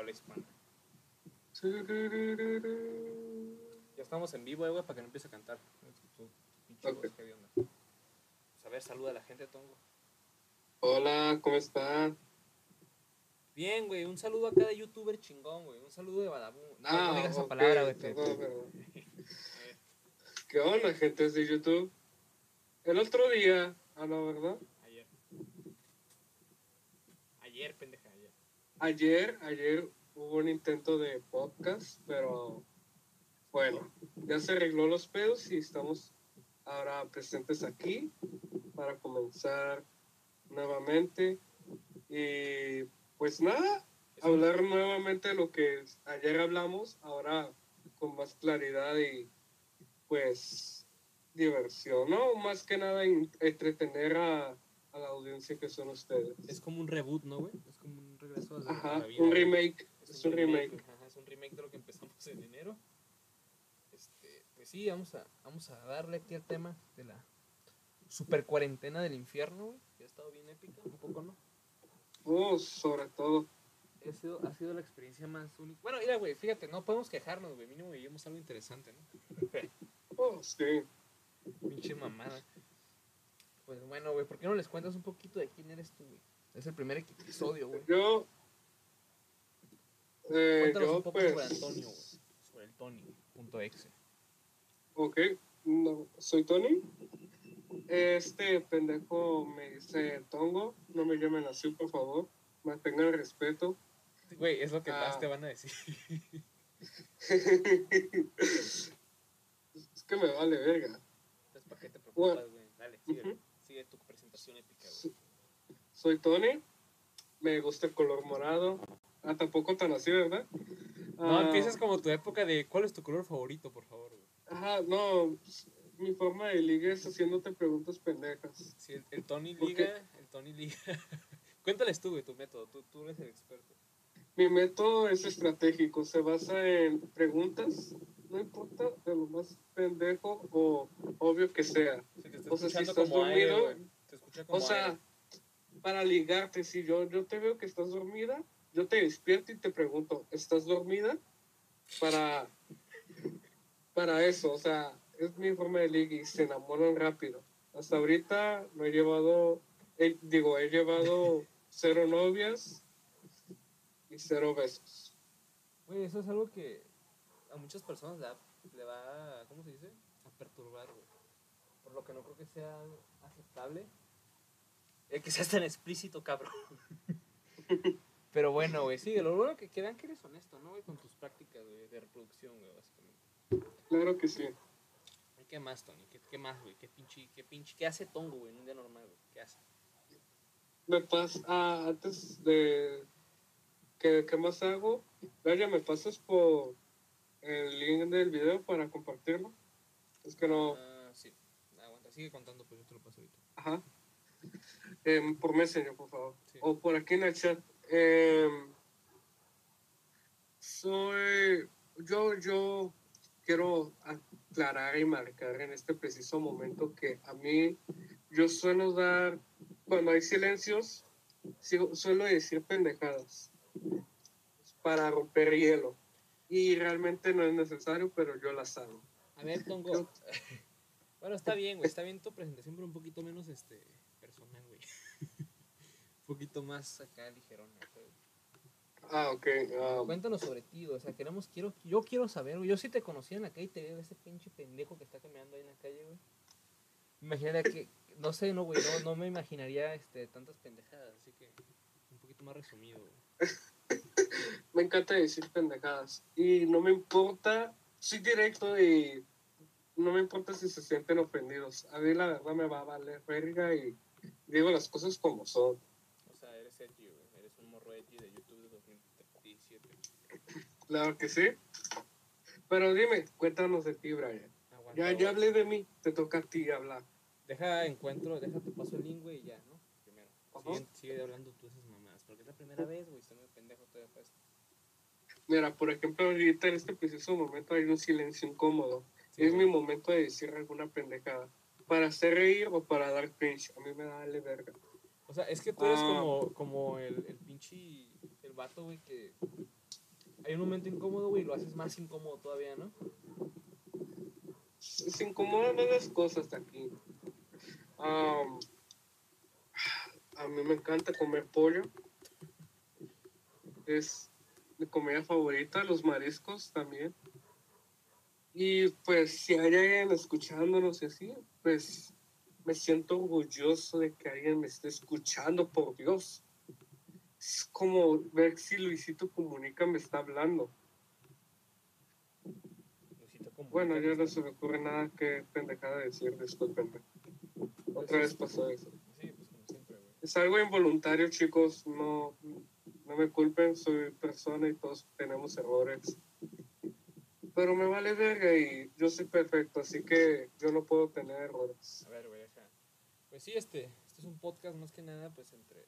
habla hispana. Ya estamos en vivo, eh, güey, para que no empiece a cantar. Tu pinche Ok. voz, ¿qué onda? Pues a ver, saluda a la gente, Tongo. Hola, ¿cómo están? Bien, güey, un saludo a cada youtuber chingón, güey. Un saludo de Badabun. No, Ah, no digas esa ok, palabra, güey. perdón. ¿Qué onda, gente de YouTube? El otro día, a la verdad, Ayer. Ayer, pendeja, ayer. ayer, hubo un intento de podcast, pero bueno, ya se arregló los pedos y estamos ahora presentes aquí para comenzar nuevamente. Y pues nada, hablar nuevamente de lo que ayer hablamos, ahora con más claridad y pues diversión, ¿no? Más que nada en- entretener a, a la audiencia que son ustedes. Es como un reboot, ¿no, güey? Regreso a la, Ajá, la vida. un remake, es un remake. Ajá, es un remake de lo que empezamos en enero. Este, pues sí, vamos a, vamos a darle aquí al tema de la super cuarentena del infierno, güey. Que ha estado bien épica, un poco, ¿no? Oh, sobre todo. Ha sido, ha sido la experiencia más única. Bueno, mira, güey, fíjate, no podemos quejarnos, güey. Mínimo vivimos algo interesante, ¿no? Oh, sí. Pinche mamada. Pues bueno, güey, ¿por qué no les cuentas un poquito de quién eres tú, güey? Es el primer episodio, güey. Yo. Eh, Cuéntanos yo, un poco pues, sobre Antonio, güey. Sobre el Tony.exe. Ok, no, soy Tony. Este pendejo me dice Tongo. No me llamen así, por favor. Mantengan respeto. Güey, es lo que Ah. más te van a decir. es que me vale verga. Entonces, ¿para qué te preocupas, güey? Dale, sigue tu presentación épica, güey. Soy Tony. Me gusta el color morado. Ah, tampoco tan así, ¿verdad? No, Ah, empiezas como tu época de ¿cuál es tu color favorito, por favor, güey? Ajá, no. Mi forma de liga es haciéndote preguntas pendejas. Sí, el, el Tony ¿Por Liga, el Tony Liga. Cuéntales tú, güey, tu método. Tú, tú eres el experto. Mi método es estratégico, se basa en preguntas, no importa de lo más pendejo o obvio que sea. Te O sea, si estás aire, dormido, güey. Te escucha como O sea, aire. Para ligarte, si yo, yo te veo que estás dormida, yo te despierto y te pregunto, ¿estás dormida? Para, para eso, o sea, es mi forma de liga y se enamoran rápido. Hasta ahorita no he llevado, digo, he llevado cero novias y cero besos. Güey, eso es algo que a muchas personas le, va- le ¿cómo se dice? A perturbar. Por lo que no creo que sea aceptable. El que seas tan explícito, cabrón. Pero bueno, güey, sí, lo bueno que, que vean que eres honesto, ¿no, güey? Con tus prácticas, güey, de reproducción, güey, básicamente. Claro que sí. ¿Y ¿Qué más, Tony? ¿Qué, qué más, güey? ¿Qué pinche, qué pinche, qué hace Tongo, güey, en un día normal, güey? ¿Qué hace? Me pasa, ah, antes de que, ¿qué más hago? Vaya, me pasas por el link del video para compartirlo. Es que no, Ah, sí. Aguanta, sigue contando, pues yo te lo paso ahorita. ajá. Em, por Messenger, por favor. Sí. O por aquí en el chat. Em, soy, yo, yo quiero aclarar y marcar en este preciso momento que a mí, yo suelo dar, cuando hay silencios, suelo decir pendejadas para romper hielo. Y realmente no es necesario, pero yo las hago. A ver, Tongo. bueno, está bien, güey. Está bien tu presentación, pero un poquito menos este poquito más acá ligerona. Ah, ok. ah, Cuéntanos sobre ti. O sea, queremos, quiero, yo quiero saber, güey. Yo sí te conocía en la calle y te veo ese pinche pendejo que está caminando ahí en la calle, güey. Imaginaría que, no sé, no, güey, no, no me imaginaría este, tantas pendejadas, así que un poquito más resumido, güey. me encanta decir pendejadas. Y no me importa, soy directo y no me importa si se sienten ofendidos. A mí la verdad me va a valer verga y digo las cosas como son. O sea, eres Eti, güey. Eti de YouTube de 2017. Claro que sí. Pero dime, cuéntanos de ti, Brian. Aguanta, Ya, ya hablé de mí, te toca a ti hablar. Deja encuentro, deja te paso güey, y ya, ¿no? Primero. Sigue, sigue hablando tú esas mamadas, porque es la primera vez, güey, estoy muy pendejo todavía esto. Mira, por ejemplo, ahorita en este preciso momento hay un silencio incómodo. Sí, es güey. mi momento de decir alguna pendejada. Para hacer reír o para dar cringe. A mí me da verga. O sea, es que tú eres Ah. como, como el, el pinche, el vato, güey, que hay un momento incómodo, güey, y lo haces más incómodo todavía, ¿no? Se incomodan las cosas aquí. Am, a mí me encanta comer pollo. Es mi comida favorita, los mariscos también. Y pues si hay alguien escuchándonos y así, pues me siento orgulloso de que alguien me esté escuchando, por Dios. Es como ver si Luisito Comunica me está hablando. Luisito Comunica, Bueno, ya no se me ocurre nada que pendejada decir, discúlpenme. pues, Otra vez pasó eso. Sí, pues como siempre, güey. Es algo involuntario, chicos. No, no me culpen, soy persona y todos tenemos errores. Pero me vale verga y yo soy perfecto, así que yo no puedo tener errores. A ver, güey. Pues sí, este, este es un podcast más que nada, pues entre,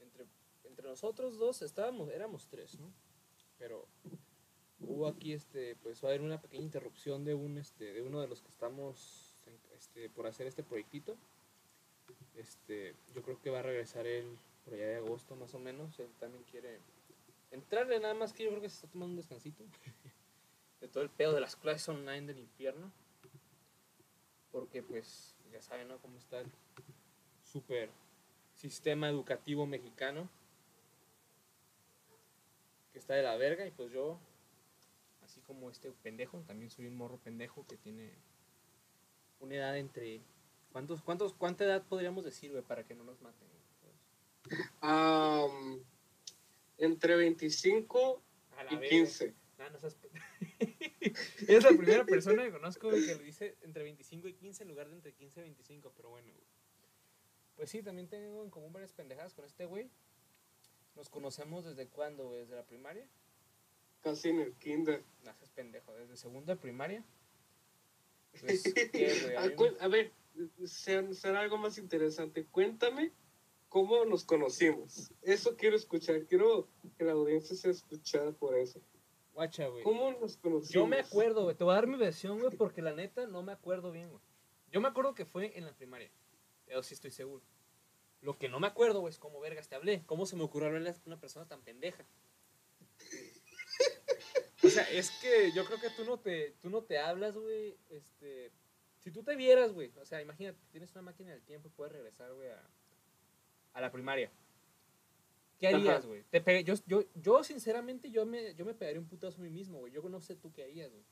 entre, entre nosotros dos estábamos, éramos tres, ¿no? Pero hubo aquí, este, pues va a haber una pequeña interrupción de un, este, de uno de los que estamos, este, por hacer este proyectito. Este, yo creo que va a regresar él por allá de agosto más o menos. Él también quiere entrarle nada más que yo creo que se está tomando un descansito de todo el pedo de las clases online del infierno porque pues ya saben ¿no? cómo está el super sistema educativo mexicano que está de la verga y pues yo así como este pendejo también soy un morro pendejo que tiene una edad entre cuántos cuántos cuánta edad podríamos decir güey para que no nos maten entre 25 A la y verga. 15. Ah, no seas es la primera persona que conozco que lo dice entre 25 y 15 en lugar de entre 15 y 25, pero bueno. güey. Pues sí, también tengo en común varias pendejadas con este güey. Nos conocemos desde cuándo, güey? ¿Desde la primaria? Casi en el kinder. No seas pendejo, desde segundo de primaria. Pues, ¿qué, a, cu- a ver, será algo más interesante. Cuéntame cómo nos conocimos. Eso quiero escuchar. Quiero que la audiencia sea escuchada por eso. Guacha, güey. ¿Cómo nos conocimos? Yo me acuerdo, güey. Te voy a dar mi versión, güey, porque la neta no me acuerdo bien, güey. Yo me acuerdo que fue en la primaria. Pero sí estoy seguro. Lo que no me acuerdo, güey, es cómo vergas te hablé. ¿Cómo se me ocurrió hablarle a una persona tan pendeja? O sea, es que yo creo que tú no te, tú no te hablas, güey. Este, si tú te vieras, güey. O sea, imagínate, tienes una máquina del tiempo y puedes regresar, güey, a, a la primaria. ¿Qué harías, güey? Te pegué- yo, yo, yo, sinceramente, yo me, yo me pegaría un putazo a mí mismo, güey. Yo no sé tú qué harías, güey.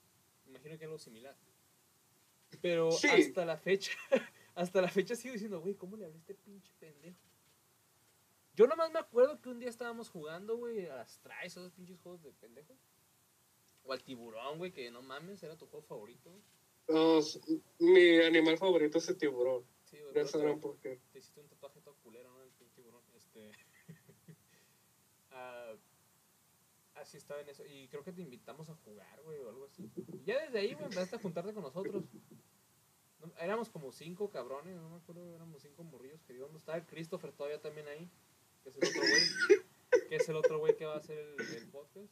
Me imagino que algo similar. Pero Sí. hasta la fecha, hasta la fecha sigo diciendo, güey, ¿cómo le hablé a este pinche pendejo? Yo nomás me acuerdo que un día estábamos jugando, güey, a las traes, esos pinches juegos de pendejos. O al tiburón, güey, que no mames, era tu juego favorito, s- mi animal favorito es el tiburón. Sí, güey. Sabrán por qué. Te hiciste un tatuaje todo culero, ¿no? El tiburón. Este. Ah, así estaba en eso. Y creo que te invitamos a jugar, güey, o algo así. Ya desde ahí, güey, empezaste a juntarte con nosotros. No, éramos como cinco cabrones, no me acuerdo, éramos cinco morrillos que íbamos. Estaba el Christopher todavía también ahí, que es el otro güey. que es el otro güey que va a hacer el, podcast.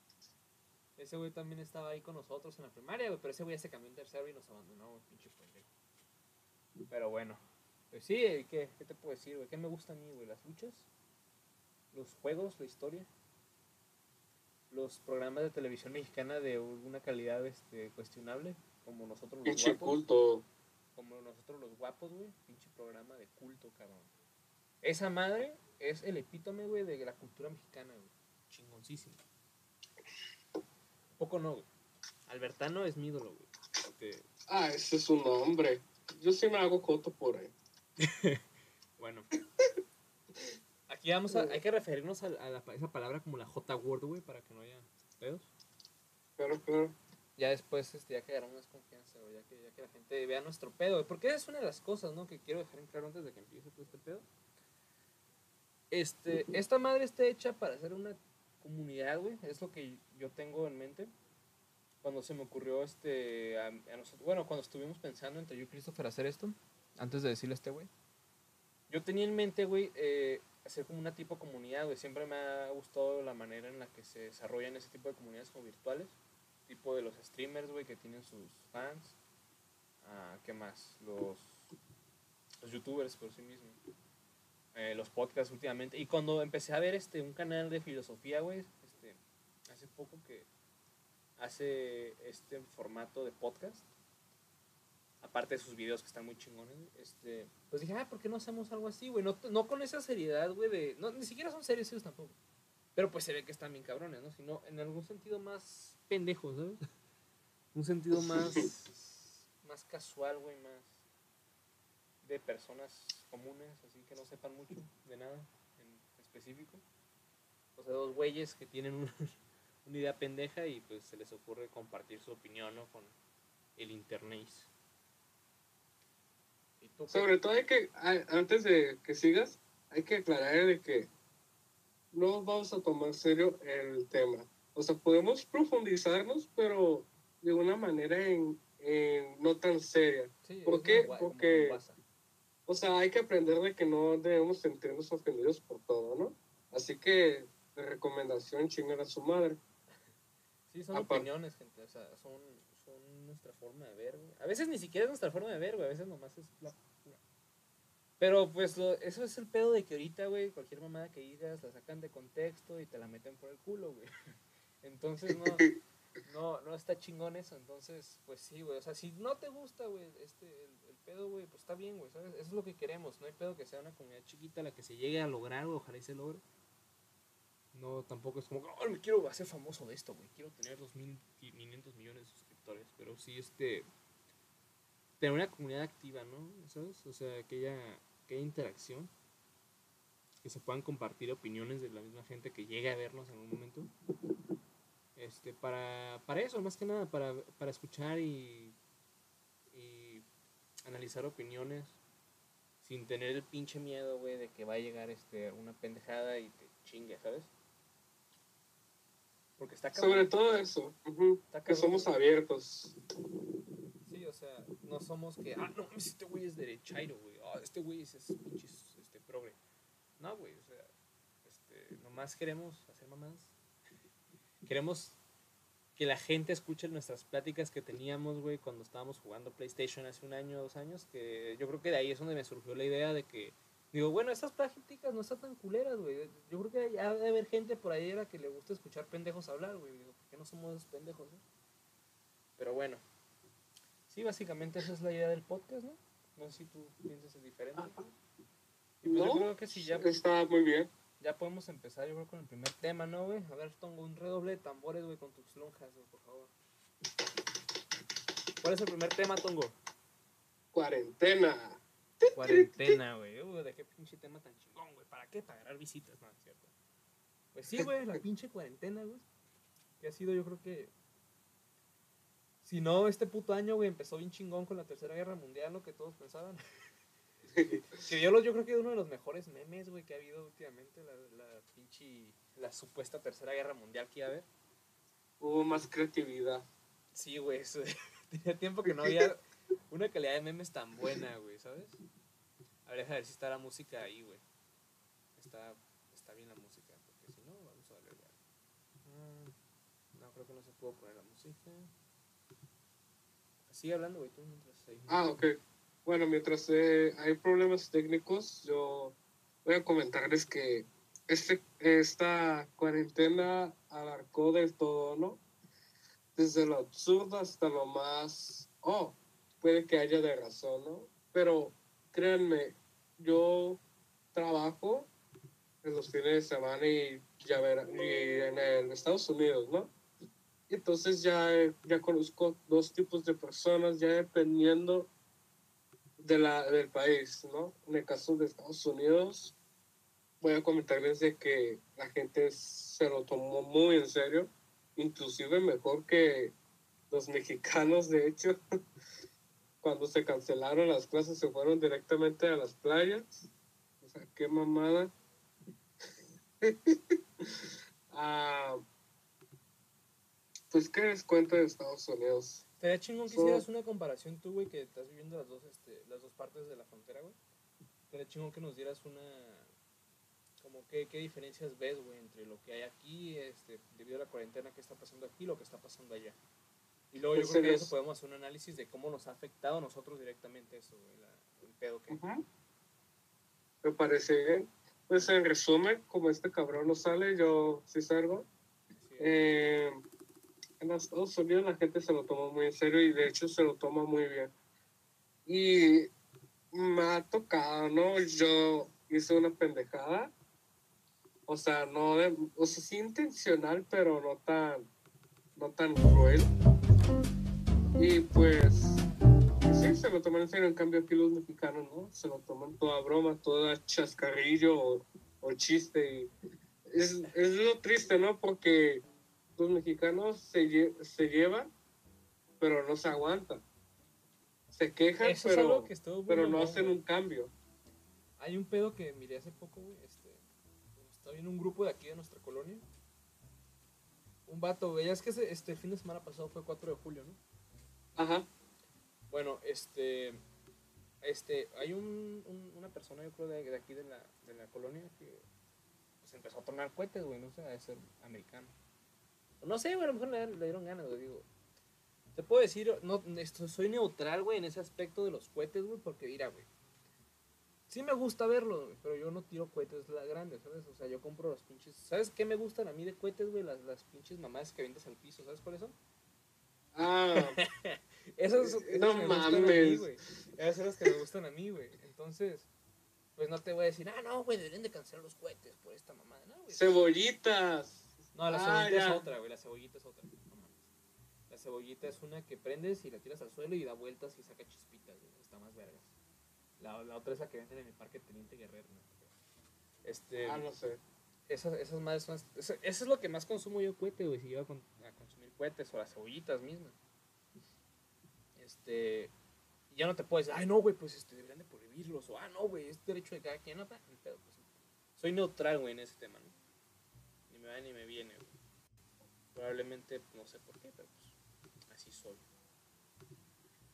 Ese güey también estaba ahí con nosotros en la primaria, güey, pero ese güey se cambió en tercero y nos abandonó, pinche pendejo. Pero bueno. Pues sí, ¿qué, qué te puedo decir, güey? ¿Qué me gusta a mí, güey? ¿Las luchas? ¿Los juegos? ¿La historia? ¿Los programas de televisión mexicana de una calidad este, cuestionable? Como nosotros los Pinche guapos. culto. Como nosotros los guapos, güey. Pinche programa de culto, cabrón. Esa madre es el epítome, güey, de la cultura mexicana, güey. Chingoncísimo. Poco no, güey. Albertano es mi ídolo, güey. Ah, ese es un nombre. Yo sí me hago coto por ahí. Bueno. Aquí vamos a... Hay que referirnos a, a la- esa palabra como la J-word, güey, para que no haya pedos. Pero, pero, Ya después, este, ya que agarramos más confianza, güey, ya que, ya que la gente vea nuestro pedo, güey. Porque es una de las cosas, ¿no? Que quiero dejar en claro antes de que empiece todo este pedo. Este, esta madre está hecha para ser una comunidad, güey. Es lo que yo tengo en mente. Cuando se me ocurrió, este, a, a nosotros, bueno, cuando estuvimos pensando entre yo y Christopher hacer esto, antes de decirle a este güey. Yo tenía en mente, güey, eh, hacer como una tipo comunidad, güey. Siempre me ha gustado la manera en la que se desarrollan ese tipo de comunidades como virtuales tipo de los streamers, güey, que tienen sus fans. Ah, ¿Qué más? Los, los youtubers por sí mismos. Eh, los podcasts últimamente. Y cuando empecé a ver este un canal de filosofía, güey, este, hace poco que hace este formato de podcast. Aparte de sus videos que están muy chingones, este, pues dije, ah, ¿por qué no hacemos algo así, güey? No, no con esa seriedad, güey, de... No, ni siquiera son serios ellos tampoco. Pero pues se ve que están bien cabrones, ¿no? Sino en algún sentido más pendejo, ¿sabes? Un sentido más... más casual, güey, más... De personas comunes, así que no sepan mucho de nada en específico. O sea, dos güeyes que tienen un, una idea pendeja y pues se les ocurre compartir su opinión ¿no? con el internet. Sobre todo hay que, antes de que sigas, hay que aclarar de que no vamos a tomar serio el tema. O sea, podemos profundizarnos, pero de una manera en, no tan seria. ¿Por qué? Porque, o sea, hay que aprender de que no debemos sentirnos ofendidos por todo, ¿no? Así que, de recomendación, chingar a su madre. Sí, son opiniones, gente. O sea, son, son nuestra forma de ver, güey. A veces ni siquiera es nuestra forma de ver, güey. A veces nomás es la Pero pues eso es el pedo de que ahorita, güey, cualquier mamada que digas la sacan de contexto y te la meten por el culo, güey. Entonces no, no, no está chingón eso. Entonces, pues sí, güey. O sea, si no te gusta, güey, este, el, pedo, güey, pues está bien, güey, ¿sabes? Eso es lo que queremos. No hay pedo que sea una comunidad chiquita la que se llegue a lograr, güey. Ojalá y se logre. No, tampoco es como, oh, me quiero hacer famoso de esto, güey. Quiero tener 2.500 millones de Pero sí, este. Tener una comunidad activa, ¿no? ¿Sabes? O sea, que haya, interacción. Que se puedan compartir opiniones de la misma gente que llegue a vernos en un momento. Este, para, para eso, más que nada, para, para escuchar y, y analizar opiniones sin tener el pinche miedo, güey, de que va a llegar este, una pendejada y te chingue, ¿sabes? Porque está Sobre todo eso, que somos abiertos. Sí, o sea, no somos que, ah, no, este güey es derechairo, güey, ah, este güey es, es este, progre. No, güey, o sea, este, nomás queremos hacer mamás. Queremos que la gente escuche nuestras pláticas que teníamos, güey, cuando estábamos jugando PlayStation hace un año, dos años, que yo creo que de ahí es donde me surgió la idea de que Digo, bueno, estas prácticas no están tan culeras, güey. Yo creo que ha de haber gente por ahí a la que le gusta escuchar pendejos hablar, güey. Digo, ¿por qué no somos pendejos, no? Pero bueno. Sí, básicamente esa es la idea del podcast, ¿no? No sé si tú piensas diferente. Y pues no, yo creo que sí, ya... Está muy bien. Ya podemos empezar, yo creo, con el primer tema, ¿no, güey? A ver, tengo un redoble de tambores, güey, con tus lonjas, güey, por favor. ¿Cuál es el primer tema, Tongo? Cuarentena. Cuarentena, güey. de qué pinche tema tan chingón, güey. ¿Para qué? Para agarrar visitas, no, cierto. Pues sí, güey, la pinche cuarentena, güey. Que ha sido, yo creo que. Si no, este puto año, güey, empezó bien chingón con la Tercera Guerra Mundial, lo que todos pensaban. que yo, yo creo que uno de los mejores memes, güey, que ha habido últimamente, la, la pinche. La supuesta Tercera Guerra Mundial que iba a haber. Hubo más creatividad. Sí, güey, tenía tiempo que no había una calidad de memes tan buena, güey, ¿sabes? A ver, ver si está la música ahí, güey. Está, está bien la música, porque si no, vamos a ya. Ah, no, creo que no se pudo poner la música. Sigue hablando, güey, tú mientras Ah, ok. Bueno, mientras eh, hay problemas técnicos, yo voy a comentarles que este, esta cuarentena abarcó del todo, ¿no? Desde lo absurdo hasta lo más... Oh, puede que haya de razón, ¿no? Pero créanme, yo trabajo en los fines de semana y ya y en, Estados Unidos, ¿no? Entonces ya, ya conozco dos tipos de personas, ya dependiendo de la, del país, ¿no? En el caso de Estados Unidos, voy a comentarles de que la gente se lo tomó muy en serio, inclusive mejor que los mexicanos, de hecho. cuando se cancelaron las clases se fueron directamente a las playas. O sea, qué mamada. ah, pues, ¿qué les cuento de Estados Unidos? Sería chingón que hicieras una comparación tú, güey, que estás viviendo las dos, este, las dos partes de la frontera, güey. Sería chingón que nos dieras una... Como qué, qué diferencias ves, güey, entre lo que hay aquí, este, debido a la cuarentena, qué está pasando aquí y lo que está pasando allá. Y luego yo creo que eso podemos hacer un análisis de cómo nos ha afectado a nosotros directamente eso, el pedo que... Me parece bien. Pues en resumen, como este cabrón no sale, yo sí salgo. Eh, en Estados Unidos la gente se lo toma muy en serio y de hecho se lo toma muy bien. Y me ha tocado, ¿no? Yo hice una pendejada. O sea, no de, o sea, sí intencional, pero no tan, no tan cruel. Y pues, sí, se lo toman en serio. En cambio, aquí los mexicanos, ¿no? Se lo toman toda broma, toda chascarrillo o, o chiste. Y es, es lo triste, ¿no? Porque los mexicanos se, lle- se llevan, pero no se aguantan. Se quejan, Eso pero, que pero no hacen un cambio. Hay un pedo que miré hace poco, güey. Este, estaba en un grupo de aquí de nuestra colonia. Un vato, güey. Ya es que ese- este fin de semana pasado fue 4 de julio, ¿no? Ajá. Bueno, este. Este, hay un, un- una persona, yo creo, de, de aquí de la, de la colonia que pues, empezó a tornar cohetes, güey. No sé, de ser americano. No sé, güey, a lo mejor le, le dieron ganas, güey. Digo, te puedo decir, no, esto, soy neutral, güey, en ese aspecto de los cohetes, güey, porque mira, güey. Sí me gusta verlo, güey, pero yo no tiro cohetes la- grandes, ¿sabes? O sea, yo compro los pinches. ¿Sabes qué me gustan a mí de cohetes, güey? Las, las pinches mamadas que vendes al piso, ¿sabes cuáles son? Ah, Esas, esas No me gustan a mí, mames. güey. Esas son las que me gustan a mí, güey. Entonces, pues no te voy a decir, ah, no, güey, deberían de cancelar los cohetes por esta mamada, ¿no, güey? cebollitas. No, la Ah, cebollita ya. es otra, güey. La cebollita es otra. No mames. La cebollita es una que prendes y la tiras al suelo y da vueltas y saca chispitas, güey. Está más vergas. La, la otra es la que venden en el parque Teniente Guerrero, ¿no? Este, Ah, no sé. esas, esas madres son. Eso, eso es lo que más consumo yo cohete, güey. Si yo a, con- a consumir cohetes o las cebollitas mismas. Este. Ya no te puedes decir, ay, no, güey, pues este, deberían de prohibirlos. O, ah, no, güey, es derecho de cada quien. No, pedo, pues. Soy neutral, güey, en ese tema, ¿no? Ni me va ni me viene, güey. Probablemente, no sé por qué, pero pues así soy.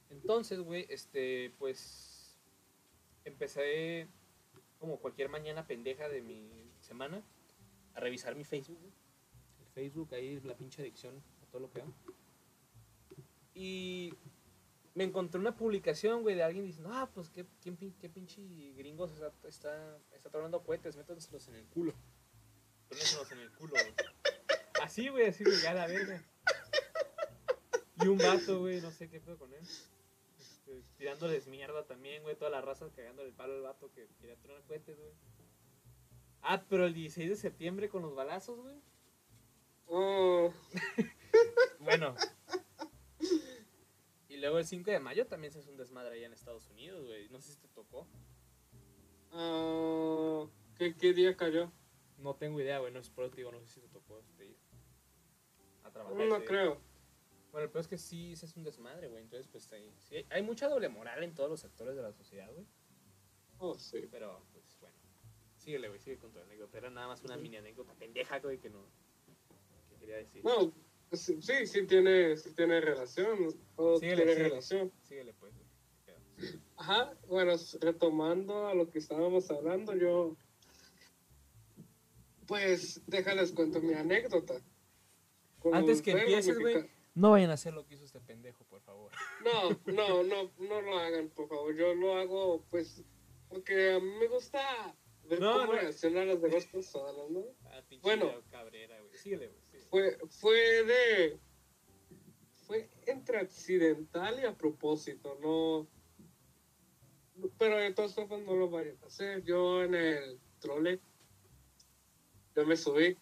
Entonces, güey, este, pues empecé como cualquier mañana pendeja de mi semana a revisar mi Facebook. El Facebook, ahí la pinche adicción a todo lo que da. Y me encontré una publicación, güey, de alguien diciendo, ah, pues qué, qué pinche gringos está, está, está tronando cohetes, métanselos en el culo. Trónenselos en el culo. Así, güey, así, güey, ya la verga. Y un vato, güey, no sé qué fue con él. Este, tirándoles mierda también, güey, toda la raza cagándole el palo al vato que quería tronar cohetes, güey. Ah, pero el 16 de septiembre con los balazos, güey. Oh, Bueno. Y luego el 5 de mayo también se hace un desmadre allá en Estados Unidos, güey. No sé si te tocó. ah, ¿qué, ¿Qué día cayó? No tengo idea, güey. No es por digo, no sé si te tocó este ir a trabajar. No, no día. creo. Bueno, el peor es que sí se hace un desmadre, güey. Entonces, pues ahí. Sí, hay- mucha doble moral en todos los sectores de la sociedad, güey. Oh, sí. Pero, pues bueno. Síguele, güey. Sigue con tu anécdota. Era nada más una mini anécdota pendeja, güey, que no. que quería decir. No, sí, sí, sí tiene, sí tiene relación. Todo Síguele, tiene síguele. relación. Síguele, pues. Ajá, bueno, retomando a lo que estábamos hablando, yo. Pues déjales cuento mi anécdota. Como Antes que empieces, güey, no vayan a hacer lo que hizo este pendejo, por favor. No, no, no, no lo hagan, por favor. Yo lo hago, pues, porque a mí me gusta ver No, cómo no. reaccionan las demás personas, ¿no? Ah, Bueno. Cabrera, güey. Síguele, güey. síguele. Fue, fue de. Fue entre accidental y a propósito, no. Pero de todas formas no lo vayan a hacer. Yo en el trole, yo me subí.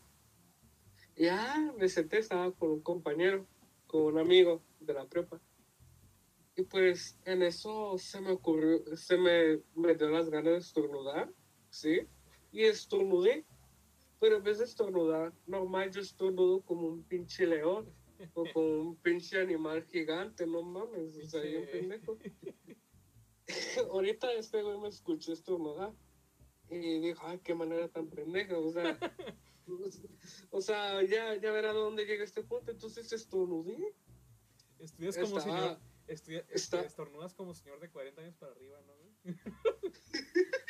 Y ah, me senté, estaba con un compañero, con un amigo de la prepa. Y pues en eso se me ocurrió, se me, me dio las ganas de estornudar, ¿sí? Y estornudé. Pero en vez de estornudar, normal yo estornudo como un pinche león o como un pinche animal gigante, no mames, o sea, Pinche- pendejo. Ahorita este güey me escuchó estornudar y dijo, ay, qué manera tan pendeja, o sea, o sea, ya, ya verá dónde llega este punto, entonces estornudé. Estudias como señor. estudia- está- este, estornudas como señor de 40 años para arriba, ¿no?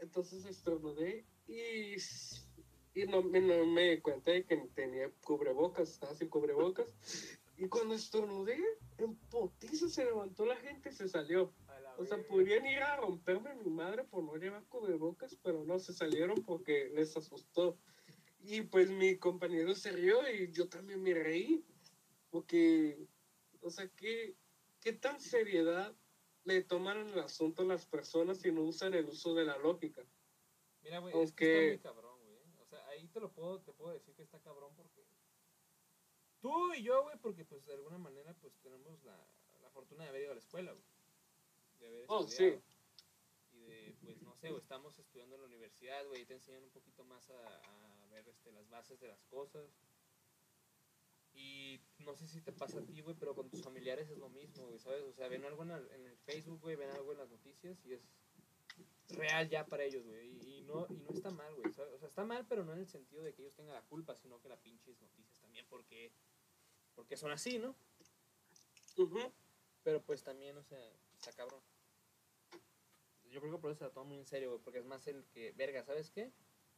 Entonces estornudé y, y no, me- no me di cuenta de que tenía cubrebocas, estaba sin cubrebocas. Y cuando estornudé, en potizo se levantó la gente y se salió. O sea, podrían ir a romperme mi madre por no llevar cubrebocas, pero no se salieron porque les asustó. Y pues mi compañero se rió y yo también me reí. Porque, o sea, ¿qué, qué tan seriedad le toman el asunto a las personas si no usan el uso de la lógica? Mira, güey, es que está muy cabrón, güey. O sea, ahí te lo puedo, te puedo decir que está cabrón porque tú y yo, güey, porque pues de alguna manera pues tenemos la, la fortuna de haber ido a la escuela, güey. De haber oh, sí. Y de, pues no sé, güey, estamos estudiando en la universidad, güey, y te enseñan un poquito más a, a ver este, las bases de las cosas. Y no sé si te pasa a ti, güey, pero con tus familiares es lo mismo, güey, ¿sabes? O sea, ven algo en el, en el Facebook, güey, ven algo en las noticias y es real ya para ellos, güey. Y, no, y no está mal, güey. O sea, está mal, pero no en el sentido de que ellos tengan la culpa, sino que la pinches noticias también, porque, porque son así, ¿no? Pero pues también, o sea, está cabrón. Yo creo que por eso se la toma muy en serio, güey, porque es más el que, verga, ¿sabes qué?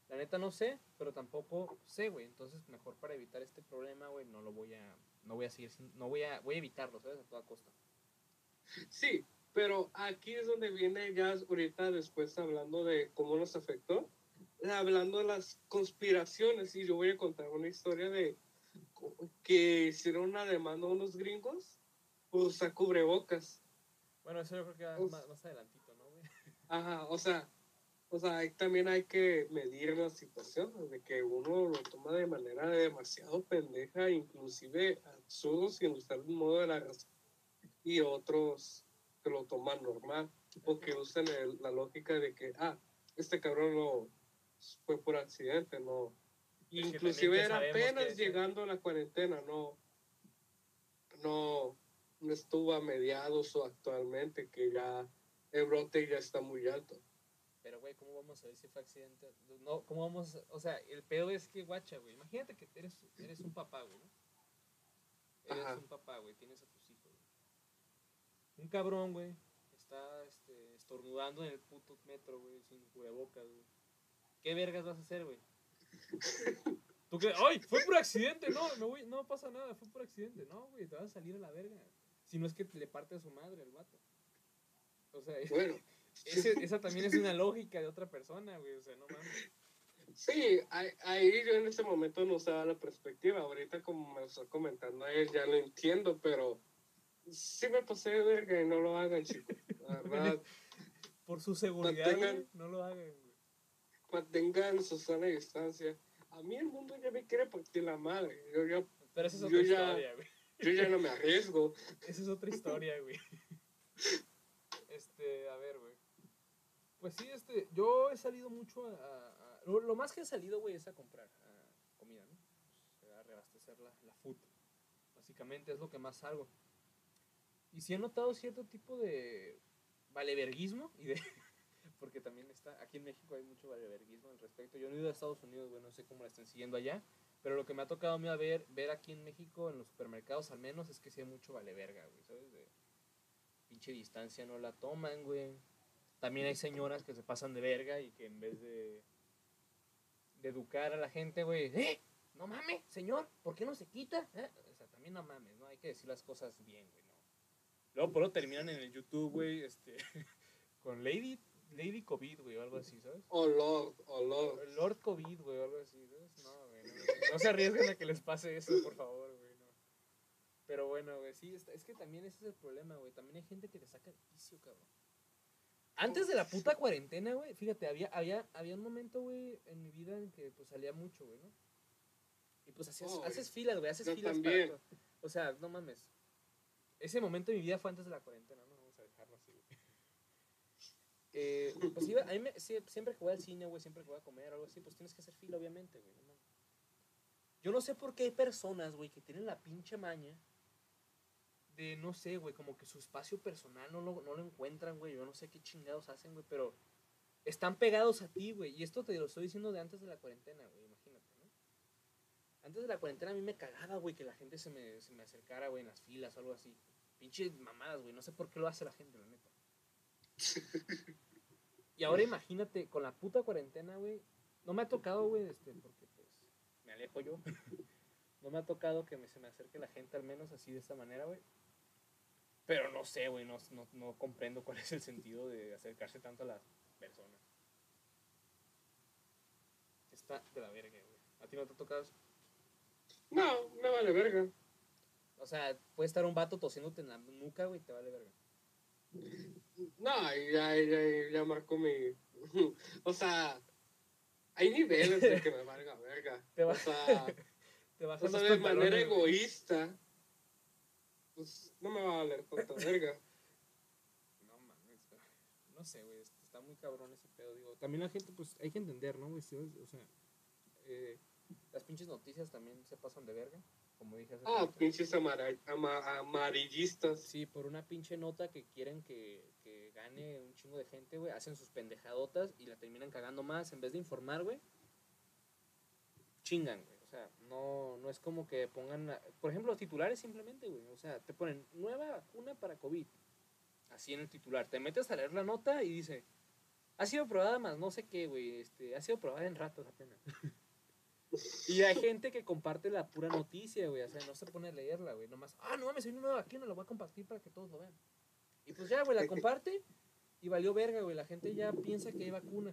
La neta no sé, pero tampoco sé, güey. Entonces, mejor para evitar este problema, güey, no lo voy a, no voy a seguir, no voy a, voy a evitarlo, ¿sabes? A toda costa. Sí, pero aquí es donde viene ya ahorita después hablando de cómo nos afectó, hablando de las conspiraciones y yo voy a contar una historia de que hicieron una demanda a unos gringos por usar cubrebocas. Bueno, eso yo creo que va más, más, adelantito. Ajá, o sea, o sea, ahí también hay que medir la situación, de que uno lo toma de manera demasiado pendeja, inclusive absurdo, sin usar un modo de la razón, y otros que lo toman normal o que usan la lógica de que, ah, este cabrón lo fue por accidente, no. Inclusive era apenas llegando a la cuarentena, no, no, no estuvo a mediados o actualmente, que ya el brote ya está muy alto. Pero, güey, ¿cómo vamos a ver si fue accidente? No, ¿cómo vamos? O sea, el pedo es que, guacha, güey, imagínate que eres, eres un papá, güey, ¿no? Eres un papá, güey, tienes a tus hijos, un cabrón, güey, está este, estornudando en el puto metro, güey, sin cubrebocas, güey. ¿Qué vergas vas a hacer, güey? ¿Tú qué? ¡Ay! Fue por accidente, no, no, güey, no pasa nada, fue por accidente. No, güey, te vas a salir a la verga. Si no es que te le parte a su madre al vato. O sea, bueno. esa también es una lógica de otra persona, güey, o sea, no mames. Sí, ahí yo en ese momento no se la perspectiva. Ahorita, como me está comentando él, ya lo entiendo, pero sí me pasé de verga y no lo hagan, chicos. La verdad. Por su seguridad, no lo hagan, güey. Mantengan su sana distancia. A mí el mundo ya me quiere partir la madre. Yo ya, Pero esa es otra historia, güey. Yo ya no me arriesgo. Esa es otra historia, güey. Este, a ver, güey. Pues sí, este, yo he salido mucho a... lo, más que he salido, güey, es a comprar comida, ¿no? Pues, a reabastecer la, la food. Básicamente es lo que más salgo. Y sí he notado cierto tipo de valeverguismo y de... porque también está, aquí en México hay mucho valeverguismo al respecto. Yo no he ido a Estados Unidos, güey, no sé cómo la están siguiendo allá, pero lo que me ha tocado a mí a ver, ver aquí en México, en los supermercados al menos, es que sí hay mucho valeverga, güey, ¿sabes? De pinche distancia no la toman, güey. También hay señoras que se pasan de verga y que en vez de, de educar a la gente, güey, ¡eh! No mames, señor, ¿por qué no se quita? ¿Eh? O sea, también no mames, ¿no? Hay que decir las cosas bien, güey. Luego por lo terminan en el YouTube, güey, este, con Lady, Lady COVID, güey, o algo así, ¿sabes? O Lord, o Lord. Lord COVID, güey, o algo así, ¿sabes? No, güey, no, se arriesguen a que les pase eso, por favor, no. Pero bueno, güey, sí, es que también ese es el problema, güey. También hay gente que te saca el vicio, cabrón. Antes de la puta cuarentena, güey, fíjate, había, había, había un momento, güey, en mi vida en que pues salía mucho, güey, ¿no? Y pues hacías, oh, haces filas, güey, haces filas para todo. O sea, no mames. Ese momento de mi vida fue antes de la cuarentena, ¿no? Vamos a dejarlo así, güey. Eh, pues iba, a mí me, siempre que voy al cine, güey, siempre que voy a comer o algo así, pues tienes que hacer fila, obviamente, güey. ¿no? Yo no sé por qué hay personas, güey, que tienen la pinche maña de, no sé, güey, como que su espacio personal no lo, no lo encuentran, güey. Yo no sé qué chingados hacen, güey, pero están pegados a ti, güey. Y esto te lo estoy diciendo de antes de la cuarentena, güey, imagínate, ¿no? Antes de la cuarentena a mí me cagaba, güey, que la gente se me, se me acercara, güey, en las filas o algo así. Pinches mamadas, güey. No sé por qué lo hace la gente, la neta. y ahora imagínate, con la puta cuarentena, güey. No me ha tocado, güey, este, porque pues me alejo yo. no me ha tocado que me, se me acerque la gente al menos así de esta manera, güey. Pero no sé, güey, no, no, no comprendo cuál es el sentido de acercarse tanto a las personas. Está de la verga, güey. ¿A ti no te tocas? No, me vale verga. O sea, puede estar un vato tosiéndote en la nuca, güey, te vale verga. No, ya, ya, ya marcó mi. O sea, hay niveles de que me valga verga. Te O va- sea, Te o sea de manera egoísta, pues no me va a valer tanta verga. No mames, no sé, güey, está muy cabrón ese pedo, digo. También la gente, pues, hay que entender, ¿no, güey? O sea, eh, las pinches noticias también se pasan de verga, como dije hace Ah, rato. pinches amara- ama- amarillistas. Sí, por una pinche nota que quieren que, que gane un chingo de gente, güey, hacen sus pendejadotas y la terminan cagando más. En vez de informar, güey, chingan, güey. Sea, no, no es como que pongan, por ejemplo, los titulares simplemente, güey. O sea, te ponen nueva vacuna para COVID. Así en el titular. Te metes a leer la nota y dice, ha sido probada más no sé qué, güey. Este, ha sido probada en ratos apenas. y hay gente que comparte la pura noticia, güey. O sea, no se pone a leerla, güey. Nomás, ah, no mames, hay una nueva vacuna, la voy a compartir para que todos lo vean. Y pues ya, güey, la comparte y valió verga, güey. La gente ya piensa que hay vacuna.